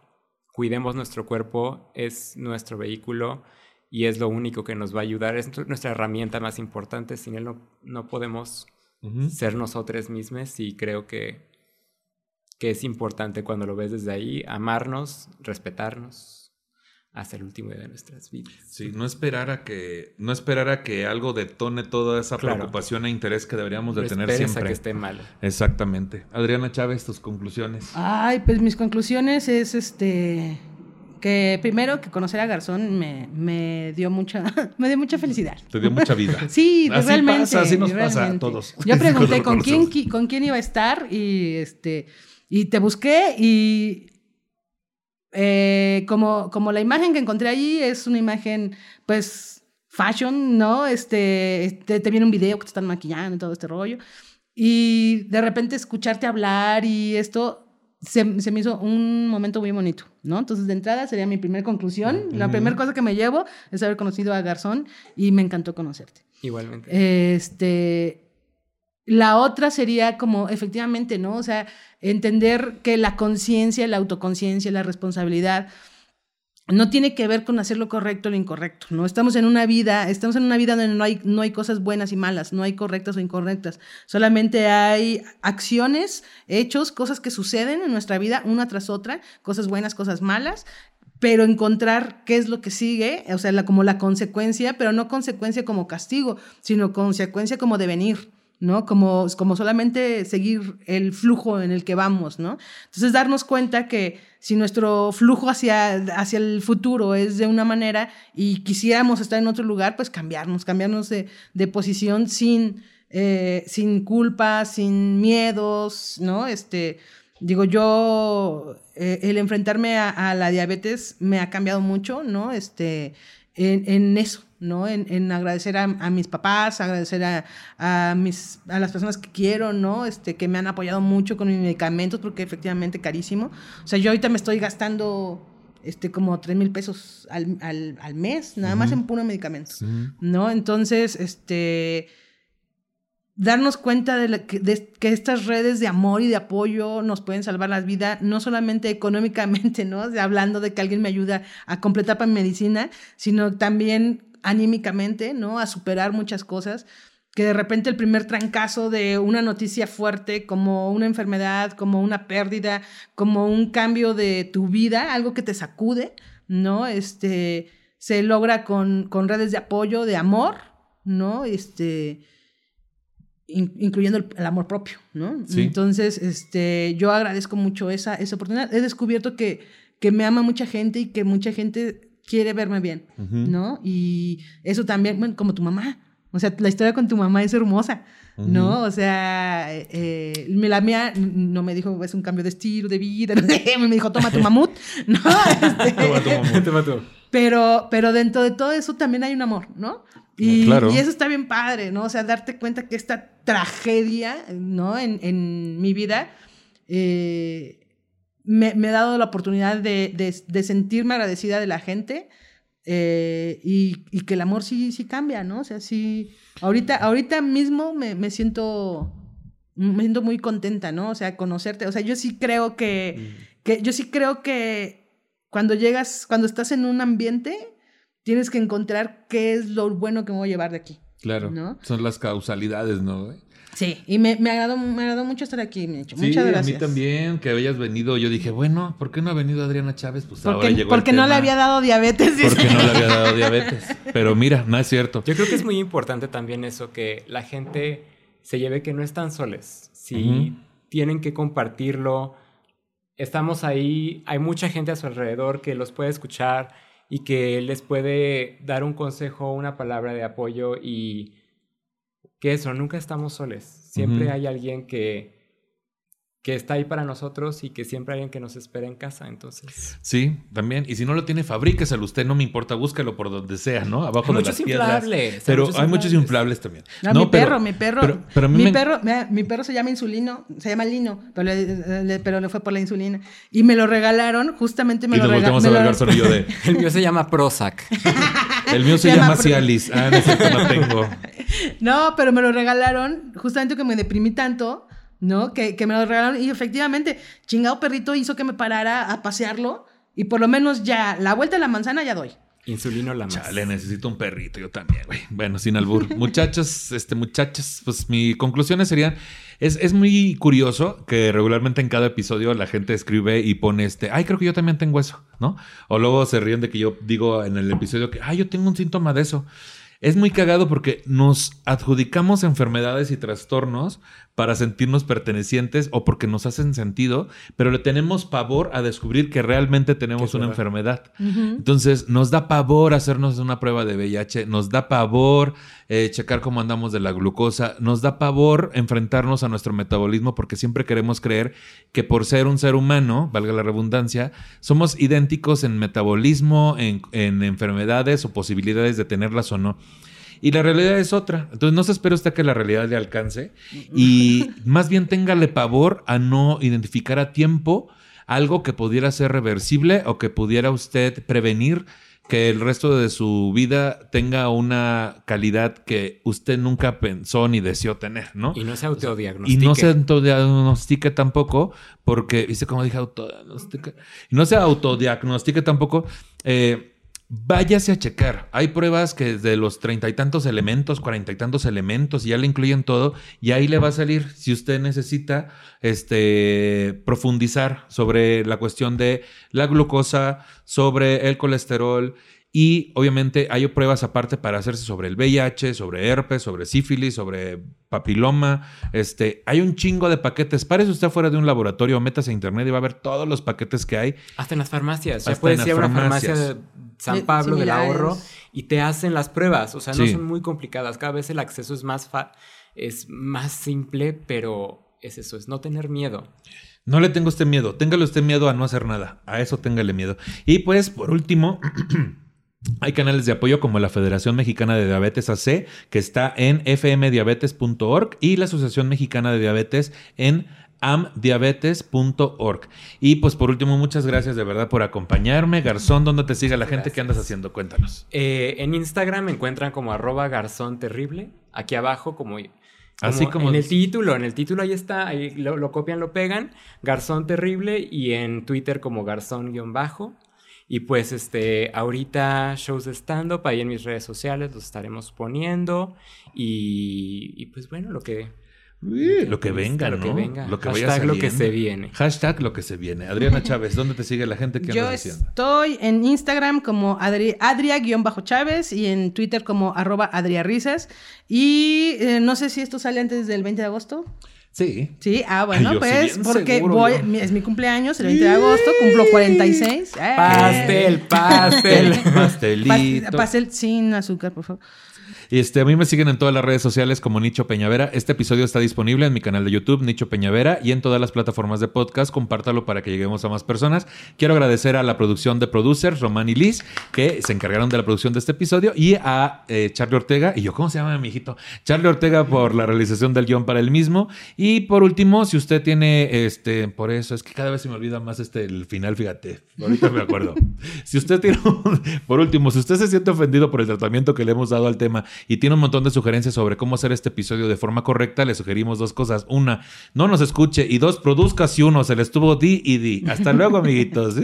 cuidemos nuestro cuerpo, es nuestro vehículo y es lo único que nos va a ayudar, es nuestra herramienta más importante, sin él no, no podemos ser nosotros mismos y creo que, que es importante cuando lo ves desde ahí, amarnos, respetarnos hasta el último día de nuestras vidas.
Sí, no esperar a que, no esperar a que algo detone toda esa
Claro.
preocupación e interés que deberíamos de
No
tener
esperes a
siempre.
que esté malo.
Exactamente. Adriana Chávez, tus conclusiones.
Ay, pues mis conclusiones es este que primero que conocer a Garzón me, me dio mucha me dio mucha felicidad.
Te dio mucha vida.
Sí,
Así
realmente.
pasa, así nos pasa a todos.
Yo pregunté con quién, con quién iba a estar y este y te busqué y eh, como, como la imagen que encontré allí es una imagen, pues, fashion, ¿no? Este, te, te viene un video que te están maquillando y todo este rollo. Y de repente escucharte hablar y esto se, se me hizo un momento muy bonito, ¿no? Entonces, de entrada sería mi primera conclusión. La primera cosa que me llevo es haber conocido a Garzón y me encantó conocerte.
Igualmente.
Este, la otra sería como, efectivamente, ¿no? O sea, entender que la conciencia, la autoconciencia, la responsabilidad no tiene que ver con hacer lo correcto o lo incorrecto, ¿no? Estamos en una vida, estamos en una vida donde no hay, no hay cosas buenas y malas, no hay correctas o incorrectas, solamente hay acciones, hechos, cosas que suceden en nuestra vida una tras otra, cosas buenas, cosas malas, pero encontrar qué es lo que sigue, o sea, como la consecuencia, pero no consecuencia como castigo, sino consecuencia como devenir. ¿No? Como, como solamente seguir el flujo en el que vamos, ¿no? Entonces darnos cuenta que si nuestro flujo hacia, hacia el futuro es de una manera y quisiéramos estar en otro lugar, pues cambiarnos, cambiarnos de, de posición sin, eh, sin culpa, sin miedos, ¿no? Este, digo, yo, eh, el enfrentarme a, a, la diabetes me ha cambiado mucho, ¿no? Este, en, en eso, ¿no? En, en agradecer a, a, mis papás, agradecer a, a, mis, a las personas que quiero, ¿no? Este, que me han apoyado mucho con mis medicamentos, porque efectivamente carísimo. O sea, yo ahorita me estoy gastando este, como 3 mil pesos al, al, al, mes, nada uh -huh. más en puro medicamento, -huh. ¿no? Entonces, este darnos cuenta de, que estas redes de amor y de apoyo nos pueden salvar la vida, no solamente económicamente, ¿no? De, hablando de que alguien me ayuda a completar para mi medicina, sino también anímicamente, ¿no? A superar muchas cosas que de repente el primer trancazo de una noticia fuerte, como una enfermedad, como una pérdida, como un cambio de tu vida, algo que te sacude, ¿no? Este, se logra con, con redes de apoyo, de amor, ¿no? Este, incluyendo el, el, amor propio, ¿no? Sí. Entonces, este, yo agradezco mucho esa, esa oportunidad. He descubierto que, que me ama mucha gente y que mucha gente quiere verme bien, uh -huh. ¿no? Y eso también, bueno, como tu mamá. O sea, la historia con tu mamá es hermosa, uh -huh. ¿no? O sea, eh, la mía no me dijo, es un cambio de estilo, de vida, me dijo, toma tu mamut, ¿no? Este,
toma tu mamut, toma tu.
Pero, pero dentro de todo eso también hay un amor, ¿no? Y, claro. y, eso está bien padre, ¿no? O sea, darte cuenta que esta tragedia, ¿no? En, mi vida, eh, me, me, ha dado la oportunidad de, sentirme agradecida de la gente eh, y, que el amor sí, sí cambia, ¿no? O sea, sí, ahorita, ahorita mismo me, siento, me siento muy contenta, ¿no? O sea, conocerte, o sea, yo sí creo que, que yo sí creo que cuando llegas, cuando estás en un ambiente, tienes que encontrar qué es lo bueno que me voy a llevar de aquí.
Claro. ¿no? Son las causalidades, ¿no?
Sí, y me, me, agradó, me agradó mucho estar aquí, Micho.
Sí,
Muchas gracias.
a mí también, que hayas venido. Yo dije, bueno, ¿por qué no ha venido Adriana Chávez? Pues
porque,
ahora llegó
Porque
el
no
tema.
le había dado diabetes. Dice.
Porque no le había dado diabetes. Pero mira, no es cierto.
Yo creo que es muy importante también eso, que la gente se lleve que no están soles. Si uh -huh. tienen que compartirlo, estamos ahí, hay mucha gente a su alrededor que los puede escuchar y que les puede dar un consejo, una palabra de apoyo y que eso, nunca estamos soles. Siempre uh -huh. hay alguien que, que está ahí para nosotros y que siempre hay alguien que nos espera en casa, entonces.
Sí, también. Y si no lo tiene, fabríqueselo usted, no me importa, búsquelo por donde sea, ¿no? Abajo
hay
de
muchos
las piedras.
inflables.
Pero
hay muchos
hay muchos inflables también.
No,
no
mi
pero,
perro, mi perro,
pero, pero
mi
me...
perro, mira, mi perro se llama Insulino, se llama Lino, pero le, le, pero le fue por la insulina. Y me lo regalaron, justamente me
y
lo regalaron.
Y nos volteamos a ver yo de...
El mío se llama Prozac.
El mío se, se llama, llama Cialis. Ah, no sé no tengo.
No, pero me lo regalaron justamente que me deprimí tanto, ¿no? Que, que me lo regalaron y efectivamente, chingado perrito hizo que me parara a pasearlo y por lo menos ya la vuelta de la manzana ya doy.
Insulino la más.
Chale, necesito un perrito, yo también, güey. Bueno, sin albur. Muchachos, este, muchachas, pues mi conclusiones serían. Es, es muy curioso que regularmente en cada episodio la gente escribe y pone este, ay, creo que yo también tengo eso, ¿no? O luego se ríen de que yo digo en el episodio que, ay, yo tengo un síntoma de eso. Es muy cagado porque nos adjudicamos enfermedades y trastornos para sentirnos pertenecientes o porque nos hacen sentido, pero le tenemos pavor a descubrir que realmente tenemos una enfermedad. Uh -huh. Entonces, nos da pavor hacernos una prueba de VIH, nos da pavor eh, checar cómo andamos de la glucosa, nos da pavor enfrentarnos a nuestro metabolismo porque siempre queremos creer que por ser un ser humano, valga la redundancia, somos idénticos en metabolismo, en, en enfermedades o posibilidades de tenerlas o no. Y la realidad es otra. Entonces no se espera usted que la realidad le alcance y más bien téngale pavor a no identificar a tiempo algo que pudiera ser reversible o que pudiera usted prevenir que el resto de su vida tenga una calidad que usted nunca pensó ni deseó tener, ¿no?
Y no se autodiagnostique.
Y no se autodiagnostique tampoco, porque, dice como dije, autodiagnostique. Y no se autodiagnostique tampoco. Eh, váyase a checar. Hay pruebas que de los treinta y tantos elementos, cuarenta y tantos elementos, ya le incluyen todo, y ahí le va a salir si usted necesita este, profundizar sobre la cuestión de la glucosa, sobre el colesterol. Y obviamente hay pruebas aparte para hacerse sobre el VIH, sobre herpes, sobre sífilis, sobre papiloma. Este, hay un chingo de paquetes. Párese usted fuera de un laboratorio, métase a internet y va a ver todos los paquetes que hay.
Hasta en las farmacias. Ya puedes ir a una farmacia de San Pablo del ahorro y te hacen las pruebas. O sea, no sí. son muy complicadas. Cada vez el acceso es más, es más simple, pero es eso, es no tener miedo.
No le tengo usted miedo. Téngale usted miedo a no hacer nada. A eso téngale miedo. Y pues, por último. Hay canales de apoyo como la Federación Mexicana de Diabetes AC, que está en fmdiabetes.org, y la Asociación Mexicana de Diabetes en amdiabetes.org. Y pues por último, muchas gracias de verdad por acompañarme. Garzón, ¿dónde te sigue la gente? ¿Qué andas haciendo? Cuéntanos.
Eh, en Instagram me encuentran como arroba garzón terrible. Aquí abajo como...
Así como-
en el título, en el título ahí está, ahí lo, lo copian, lo pegan, Garzón Terrible y en Twitter como Garzón-bajo. Y pues este, ahorita shows de stand-up ahí en mis redes sociales los estaremos poniendo. Y, y pues bueno, lo que...
Uy, lo que venga,
lo
¿no?
que venga.
Lo que vaya
Hashtag lo que se viene.
Hashtag lo que se viene. Adriana Chávez, ¿dónde te sigue la gente? ¿Qué
Yo
haciendo?
estoy en Instagram como Adri- Adria-Chávez y en Twitter como arroba adriarrisas. Y eh, no sé si esto sale antes del 20 de agosto.
Sí.
Sí, ah, bueno,
Ay, yo sí,
pues porque
seguro,
voy,
yo.
mi- es mi cumpleaños, el 20 de agosto, cumplo 46. ¡Eh!
Pastel, pastel.
Pastelito.
Pas- pastel sin azúcar, por favor.
Este, a mí me siguen en todas las redes sociales como Nicho Peñavera. Este episodio está disponible en mi canal de YouTube, Nicho Peñavera, y en todas las plataformas de podcast. Compártalo para que lleguemos a más personas. Quiero agradecer a la producción de producers, Román y Liz, que se encargaron de la producción de este episodio, y a eh, Charlie Ortega, y yo, ¿cómo se llama mi hijito? Charlie Ortega por la realización del guion para el mismo. Y por último, si usted tiene, este, por eso, es que cada vez se me olvida más este, el final, fíjate. Ahorita me acuerdo. si usted tiene, por último, si usted se siente ofendido por el tratamiento que le hemos dado al tema y tiene un montón de sugerencias sobre cómo hacer este episodio de forma correcta, le sugerimos dos cosas. Una, no nos escuche. Y dos, produzca si uno se le estuvo di y di. Hasta luego, amiguitos.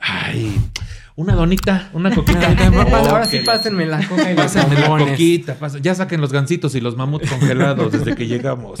Ay, una donita, una coquita.
Ahora
Oh,
sí
que la-
pásenme la coca y los
Pásenme la
bombones.
coquita, Ya saquen los gancitos y los mamuts congelados desde que llegamos.